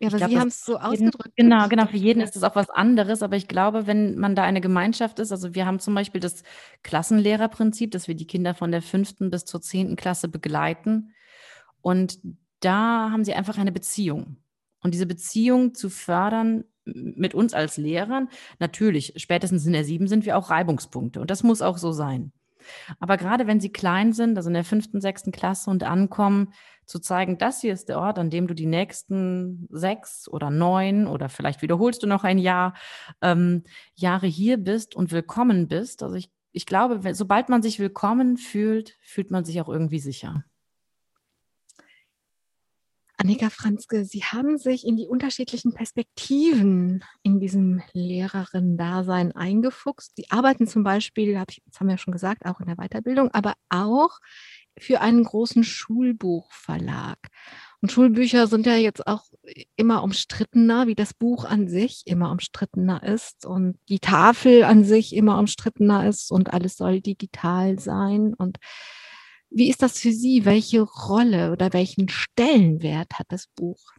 Ja, aber glaub, Sie haben es so ausgedrückt. Genau, genau. Für jeden ist es auch was anderes. Aber ich glaube, wenn man da eine Gemeinschaft ist, also wir haben zum Beispiel das Klassenlehrerprinzip, dass wir die Kinder von der fünften bis zur zehnten Klasse begleiten. Und da haben sie einfach eine Beziehung. Und diese Beziehung zu fördern mit uns als Lehrern, natürlich, spätestens in der sieben sind wir auch Reibungspunkte. Und das muss auch so sein. Aber gerade wenn sie klein sind, also in der fünften, sechsten Klasse und ankommen, zu zeigen, das hier ist der Ort, an dem du die nächsten sechs oder neun oder vielleicht wiederholst du noch ein Jahr, ähm, Jahre hier bist und willkommen bist. Also ich, ich glaube, sobald man sich willkommen fühlt, fühlt man sich auch irgendwie sicher. Annika Franzke, Sie haben sich in die unterschiedlichen Perspektiven in diesem Lehrerinnen-Dasein eingefuchst. Sie arbeiten zum Beispiel, das haben wir schon gesagt, auch in der Weiterbildung, aber auch für einen großen Schulbuchverlag. Und Schulbücher sind ja jetzt auch immer umstrittener, wie das Buch an sich immer umstrittener ist und die Tafel an sich immer umstrittener ist und alles soll digital sein und wie ist das für Sie? Welche Rolle oder welchen Stellenwert hat das Buch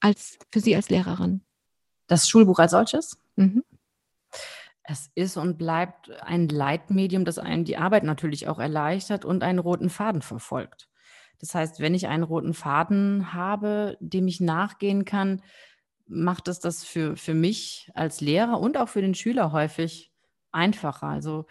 als, für Sie als Lehrerin? Das Schulbuch als solches? Mhm. Es ist und bleibt ein Leitmedium, das einem die Arbeit natürlich auch erleichtert und einen roten Faden verfolgt. Das heißt, wenn ich einen roten Faden habe, dem ich nachgehen kann, macht es das für, für mich als Lehrer und auch für den Schüler häufig einfacher. Also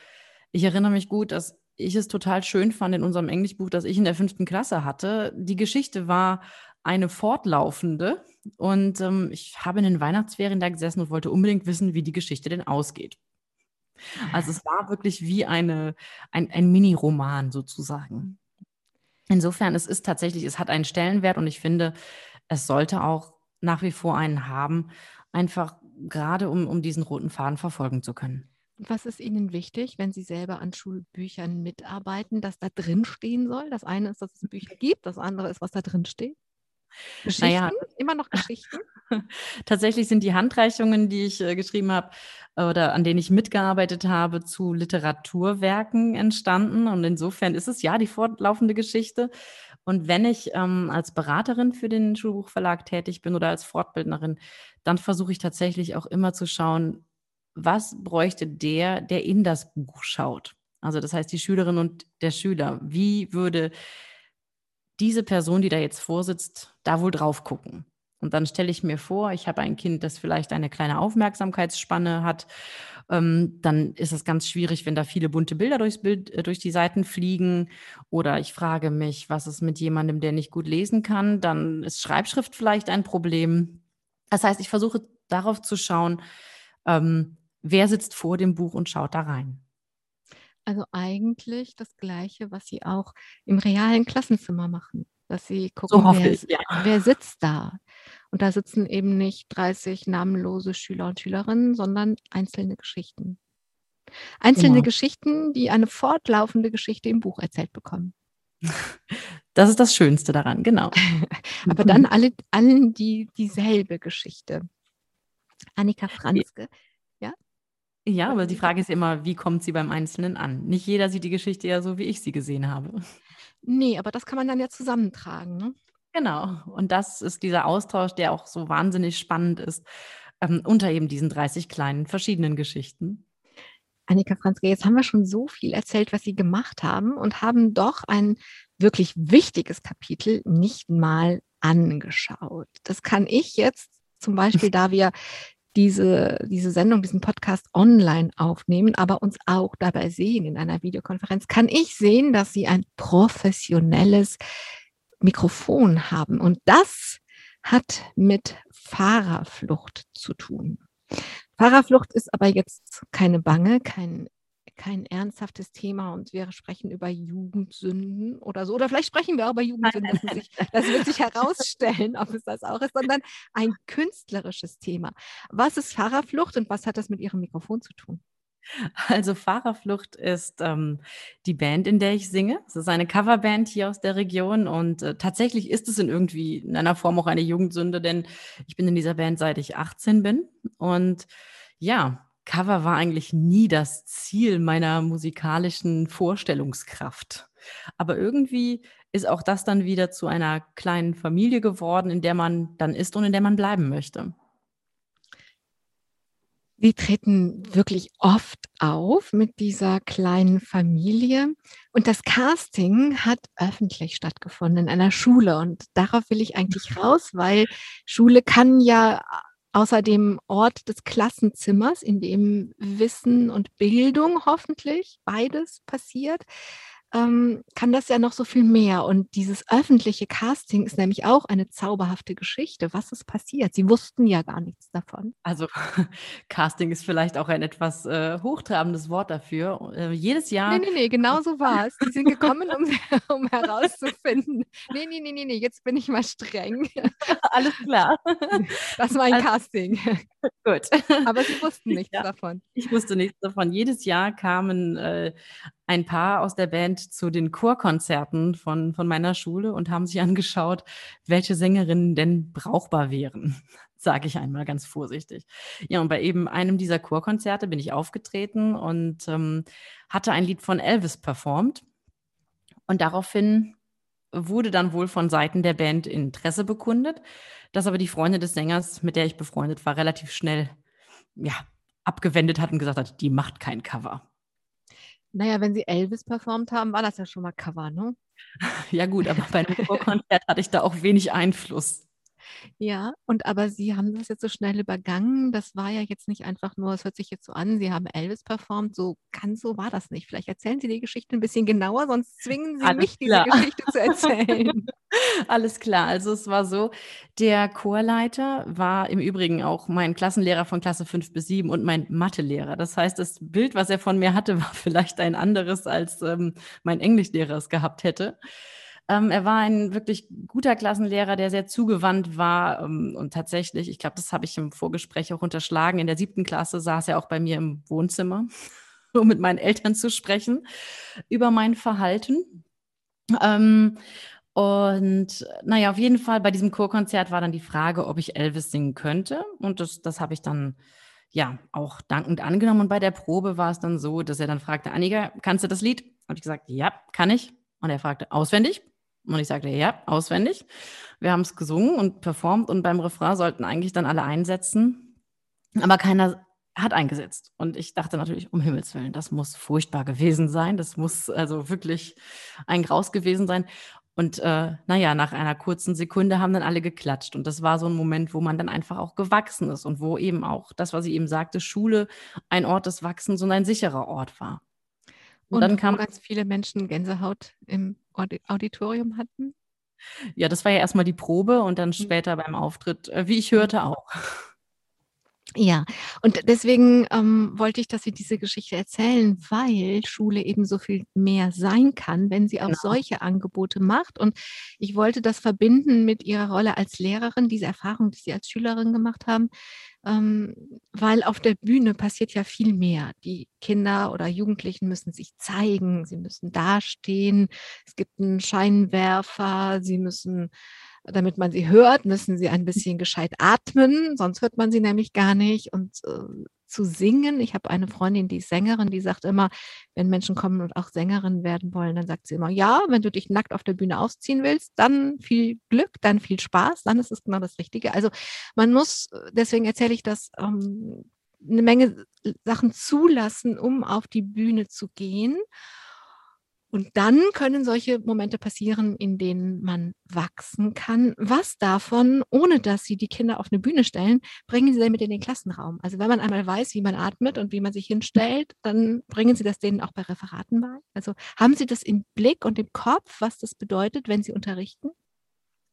ich erinnere mich gut, dass ich es total schön fand in unserem Englischbuch, das ich in der fünften Klasse hatte. Die Geschichte war eine fortlaufende und ähm, ich habe in den Weihnachtsferien da gesessen und wollte unbedingt wissen, wie die Geschichte denn ausgeht. Also es war wirklich wie eine, ein, ein Mini-Roman sozusagen. Insofern, es ist tatsächlich, es hat einen Stellenwert und ich finde, es sollte auch nach wie vor einen haben, einfach gerade um, um diesen roten Faden verfolgen zu können. Was ist Ihnen wichtig, wenn Sie selber an Schulbüchern mitarbeiten, dass da drin stehen soll? Das eine ist, dass es Bücher gibt, das andere ist, was da drin steht. Geschichten? Naja, immer noch Geschichten? Tatsächlich sind die Handreichungen, die ich äh, geschrieben habe oder an denen ich mitgearbeitet habe, zu Literaturwerken entstanden. Und insofern ist es ja die fortlaufende Geschichte. Und wenn ich ähm, als Beraterin für den Schulbuchverlag tätig bin oder als Fortbildnerin, dann versuche ich tatsächlich auch immer zu schauen, was bräuchte der, der in das Buch schaut. Also das heißt, die Schülerin und der Schüler, wie würde diese Person, die da jetzt vorsitzt, da wohl drauf gucken? Und dann stelle ich mir vor, ich habe ein Kind, das vielleicht eine kleine Aufmerksamkeitsspanne hat. Ähm, dann ist es ganz schwierig, wenn da viele bunte Bilder durchs Bild, äh, durch die Seiten fliegen. Oder ich frage mich, was ist mit jemandem, der nicht gut lesen kann? Dann ist Schreibschrift vielleicht ein Problem. Das heißt, ich versuche darauf zu schauen, ähm, wer sitzt vor dem Buch und schaut da rein. Also eigentlich das Gleiche, was Sie auch im realen Klassenzimmer machen dass sie gucken, so wer, ich, ja. wer, sitzt da. Und da sitzen eben nicht 30 namenlose Schüler und Schülerinnen, sondern einzelne Geschichten. Einzelne genau. Geschichten, die eine fortlaufende Geschichte im Buch erzählt bekommen. Das ist das Schönste daran, genau. Aber dann alle, allen die dieselbe Geschichte. Annika Franzke, ja? Aber die Frage ist immer, wie kommt sie beim Einzelnen an? Nicht jeder sieht die Geschichte ja so, wie ich sie gesehen habe. Nee, aber das kann man dann ja zusammentragen. Ne? Genau. Und das ist dieser Austausch, der auch so wahnsinnig spannend ist, ähm, unter eben diesen 30 kleinen verschiedenen Geschichten. Annika Franzke, jetzt haben wir schon so viel erzählt, was Sie gemacht haben und haben doch ein wirklich wichtiges Kapitel nicht mal angeschaut. Das kann ich jetzt zum Beispiel, da wir diese, diese Sendung, diesen Podcast online aufnehmen, aber uns auch dabei sehen in einer Videokonferenz, kann ich sehen, dass Sie ein professionelles Mikrofon haben. Und das hat mit Fahrerflucht zu tun. Fahrerflucht ist aber jetzt keine Bange, kein kein ernsthaftes Thema und wir sprechen über Jugendsünden oder so. Oder vielleicht sprechen wir auch über Jugendsünden. Das, sich, das wird sich herausstellen, ob es das auch ist, sondern ein künstlerisches Thema. Was ist Fahrerflucht und was hat das mit Ihrem Mikrofon zu tun? Also Fahrerflucht ist ähm, die Band, in der ich singe. Es ist eine Coverband hier aus der Region und äh, tatsächlich ist es in irgendwie in einer Form auch eine Jugendsünde, denn ich bin in dieser Band seit ich 18 bin und ja, Cover war eigentlich nie das Ziel meiner musikalischen Vorstellungskraft. Aber irgendwie ist auch das dann wieder zu einer kleinen Familie geworden, in der man dann ist und in der man bleiben möchte. Sie treten wirklich oft auf mit dieser kleinen Familie. Und das Casting hat öffentlich stattgefunden in einer Schule. Und darauf will ich eigentlich raus, weil Schule kann ja außer dem Ort des Klassenzimmers, in dem Wissen und Bildung hoffentlich beides passiert, ähm, kann das ja noch so viel mehr. Und dieses öffentliche Casting ist nämlich auch eine zauberhafte Geschichte. Was ist passiert? Sie wussten ja gar nichts davon. Also Casting ist vielleicht auch ein etwas äh, hochtrabendes Wort dafür. Äh, jedes Jahr. Nee, nee, nee, genau so war es. Die sind gekommen, um, um herauszufinden. Nee, nee, nee, nee, nee, jetzt bin ich mal streng. Alles klar. Das war ein also, Casting. Gut. Aber Sie wussten nichts ja, davon. Ich wusste nichts davon. Jedes Jahr kamen äh, ein Paar aus der Band zu den Chorkonzerten von, von meiner Schule und haben sich angeschaut, welche Sängerinnen denn brauchbar wären, sage ich einmal ganz vorsichtig. Ja, und bei eben einem dieser Chorkonzerte bin ich aufgetreten und ähm, hatte ein Lied von Elvis performt. Und daraufhin wurde dann wohl von Seiten der Band Interesse bekundet, dass aber die Freundin des Sängers, mit der ich befreundet war, relativ schnell ja, abgewendet hat und gesagt hat, die macht kein Cover. Naja, wenn sie Elvis performt haben, war das ja schon mal Cover, ne? Ja gut, aber bei einem Vorkonzert hatte ich da auch wenig Einfluss. Ja, und aber Sie haben das jetzt so schnell übergangen. Das war ja jetzt nicht einfach nur, es hört sich jetzt so an, Sie haben Elvis performt. So ganz so war das nicht. Vielleicht erzählen Sie die Geschichte ein bisschen genauer, sonst zwingen Sie Alles mich, klar. diese Geschichte zu erzählen. Alles klar. Also es war so, der Chorleiter war im Übrigen auch mein Klassenlehrer von Klasse 5 bis 7 und mein Mathelehrer. Das heißt, das Bild, was er von mir hatte, war vielleicht ein anderes, als ähm, mein Englischlehrer es gehabt hätte. Ähm, er war ein wirklich guter Klassenlehrer, der sehr zugewandt war. Ähm, und tatsächlich, ich glaube, das habe ich im Vorgespräch auch unterschlagen. In der siebten Klasse saß er auch bei mir im Wohnzimmer, um mit meinen Eltern zu sprechen über mein Verhalten. Ähm, Und naja, auf jeden Fall bei diesem Chorkonzert war dann die Frage, ob ich Elvis singen könnte. Und das, das habe ich dann ja auch dankend angenommen. Und bei der Probe war es dann so, dass er dann fragte, Annika, kannst du das Lied? Und ich gesagt, ja, kann ich. Und er fragte, auswendig? Und ich sagte, ja, auswendig. Wir haben es gesungen und performt und beim Refrain sollten eigentlich dann alle einsetzen. Aber keiner hat eingesetzt. Und ich dachte natürlich, um Himmels Willen, das muss furchtbar gewesen sein. Das muss also wirklich ein Graus gewesen sein. Und äh, naja, nach einer kurzen Sekunde haben dann alle geklatscht. Und das war so ein Moment, wo man dann einfach auch gewachsen ist und wo eben auch das, was ich eben sagte, Schule ein Ort des Wachsens und ein sicherer Ort war. Und, und dann kam ganz viele Menschen Gänsehaut im Auditorium hatten. Ja, das war ja erstmal die Probe und dann mhm. später beim Auftritt, äh, wie ich hörte, auch. Ja, und deswegen ähm, wollte ich, dass Sie diese Geschichte erzählen, weil Schule eben so viel mehr sein kann, wenn sie auch genau. solche Angebote macht. Und ich wollte das verbinden mit Ihrer Rolle als Lehrerin, diese Erfahrung, die Sie als Schülerin gemacht haben, ähm, weil auf der Bühne passiert ja viel mehr. Die Kinder oder Jugendlichen müssen sich zeigen, sie müssen dastehen, es gibt einen Scheinwerfer, sie müssen damit man sie hört, müssen sie ein bisschen gescheit atmen, sonst hört man sie nämlich gar nicht. Und äh, zu singen, ich habe eine Freundin, die ist Sängerin, die sagt immer, wenn Menschen kommen und auch Sängerin werden wollen, dann sagt sie immer, ja, wenn du dich nackt auf der Bühne ausziehen willst, dann viel Glück, dann viel Spaß, dann ist es genau das Richtige. Also man muss, deswegen erzähle ich das, ähm, eine Menge Sachen zulassen, um auf die Bühne zu gehen. Und dann können solche Momente passieren, in denen man wachsen kann. Was davon, ohne dass Sie die Kinder auf eine Bühne stellen, bringen Sie denn mit in den Klassenraum? Also wenn man einmal weiß, wie man atmet und wie man sich hinstellt, dann bringen Sie das denen auch bei Referaten bei? Also haben Sie das im Blick und im Kopf, was das bedeutet, wenn Sie unterrichten?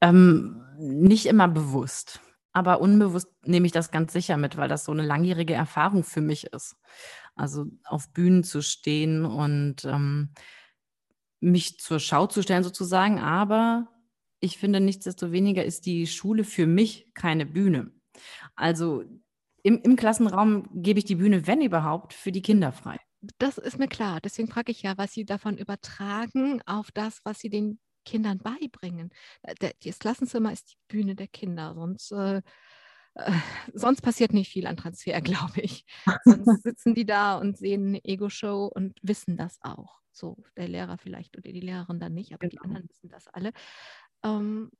Ähm, nicht immer bewusst. Aber unbewusst nehme ich das ganz sicher mit, weil das so eine langjährige Erfahrung für mich ist. Also auf Bühnen zu stehen und ähm, mich zur Schau zu stellen sozusagen, aber ich finde, nichtsdestoweniger ist die Schule für mich keine Bühne. Also im, im Klassenraum gebe ich die Bühne, wenn überhaupt, für die Kinder frei. Das ist mir klar. Deswegen frage ich ja, was Sie davon übertragen auf das, was Sie den Kindern beibringen. Äh, das Klassenzimmer ist die Bühne der Kinder, sonst, äh, äh, sonst passiert nicht viel an Transfer, glaube ich. Sonst sitzen die da und sehen eine Ego-Show und wissen das auch. So, der Lehrer vielleicht oder die Lehrerin dann nicht, aber genau. die anderen wissen das alle. Ähm,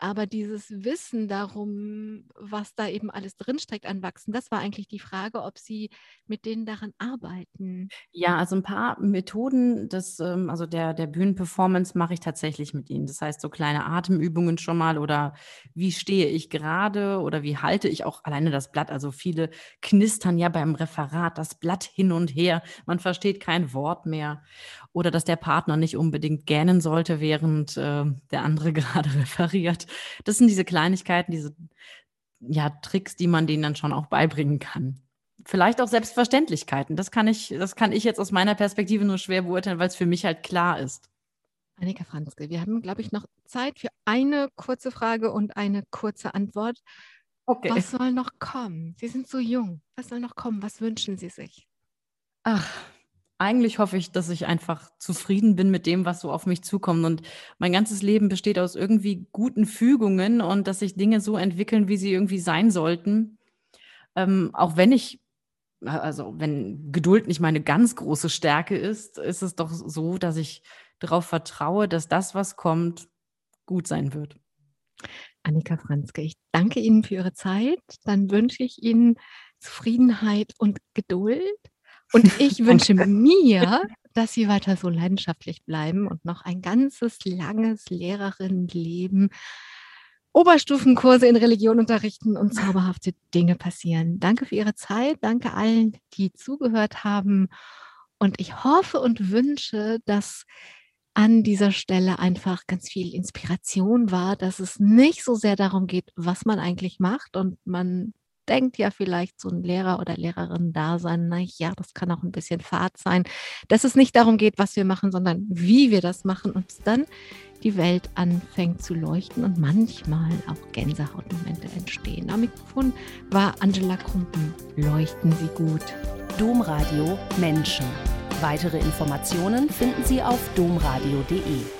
aber dieses Wissen darum, was da eben alles drinsteckt an Wachsen, das war eigentlich die Frage, ob Sie mit denen daran arbeiten. Ja, also ein paar Methoden des, ähm, also der, der Bühnenperformance mache ich tatsächlich mit ihnen. Das heißt, so kleine Atemübungen schon mal oder wie stehe ich gerade oder wie halte ich auch alleine das Blatt. Also viele knistern ja beim Referat das Blatt hin und her. Man versteht kein Wort mehr. Oder dass der Partner nicht unbedingt gähnen sollte, während äh, der andere gerade referiert. Das sind diese Kleinigkeiten, diese ja, Tricks, die man denen dann schon auch beibringen kann. Vielleicht auch Selbstverständlichkeiten. Das kann ich, das kann ich jetzt aus meiner Perspektive nur schwer beurteilen, weil es für mich halt klar ist. Annika Franzke, wir haben, glaube ich, noch Zeit für eine kurze Frage und eine kurze Antwort. Okay. Was soll noch kommen? Sie sind so jung. Was soll noch kommen? Was wünschen Sie sich? Ach, eigentlich hoffe ich, dass ich einfach zufrieden bin mit dem, was so auf mich zukommt. Und mein ganzes Leben besteht aus irgendwie guten Fügungen und dass sich Dinge so entwickeln, wie sie irgendwie sein sollten. Ähm, auch wenn ich, also wenn Geduld nicht meine ganz große Stärke ist, ist es doch so, dass ich darauf vertraue, dass das, was kommt, gut sein wird. Annika Franzke, ich danke Ihnen für Ihre Zeit. Dann wünsche ich Ihnen Zufriedenheit und Geduld und ich wünsche mir, dass Sie weiter so leidenschaftlich bleiben und noch ein ganzes langes Lehrerinnenleben Oberstufenkurse in Religion unterrichten und zauberhafte Dinge passieren. Danke für Ihre Zeit. Danke allen, die zugehört haben. Und ich hoffe und wünsche, dass an dieser Stelle einfach ganz viel Inspiration war, dass es nicht so sehr darum geht, was man eigentlich macht und man denkt ja vielleicht so ein Lehrer oder Lehrerin da sein, na ja, das kann auch ein bisschen Fahrt sein, dass es nicht darum geht, was wir machen, sondern wie wir das machen und dann die Welt anfängt zu leuchten und manchmal auch Gänsehautmomente entstehen. Am Mikrofon war Angela Krumpen. Leuchten Sie gut. Domradio Menschen. Weitere Informationen finden Sie auf domradio.de.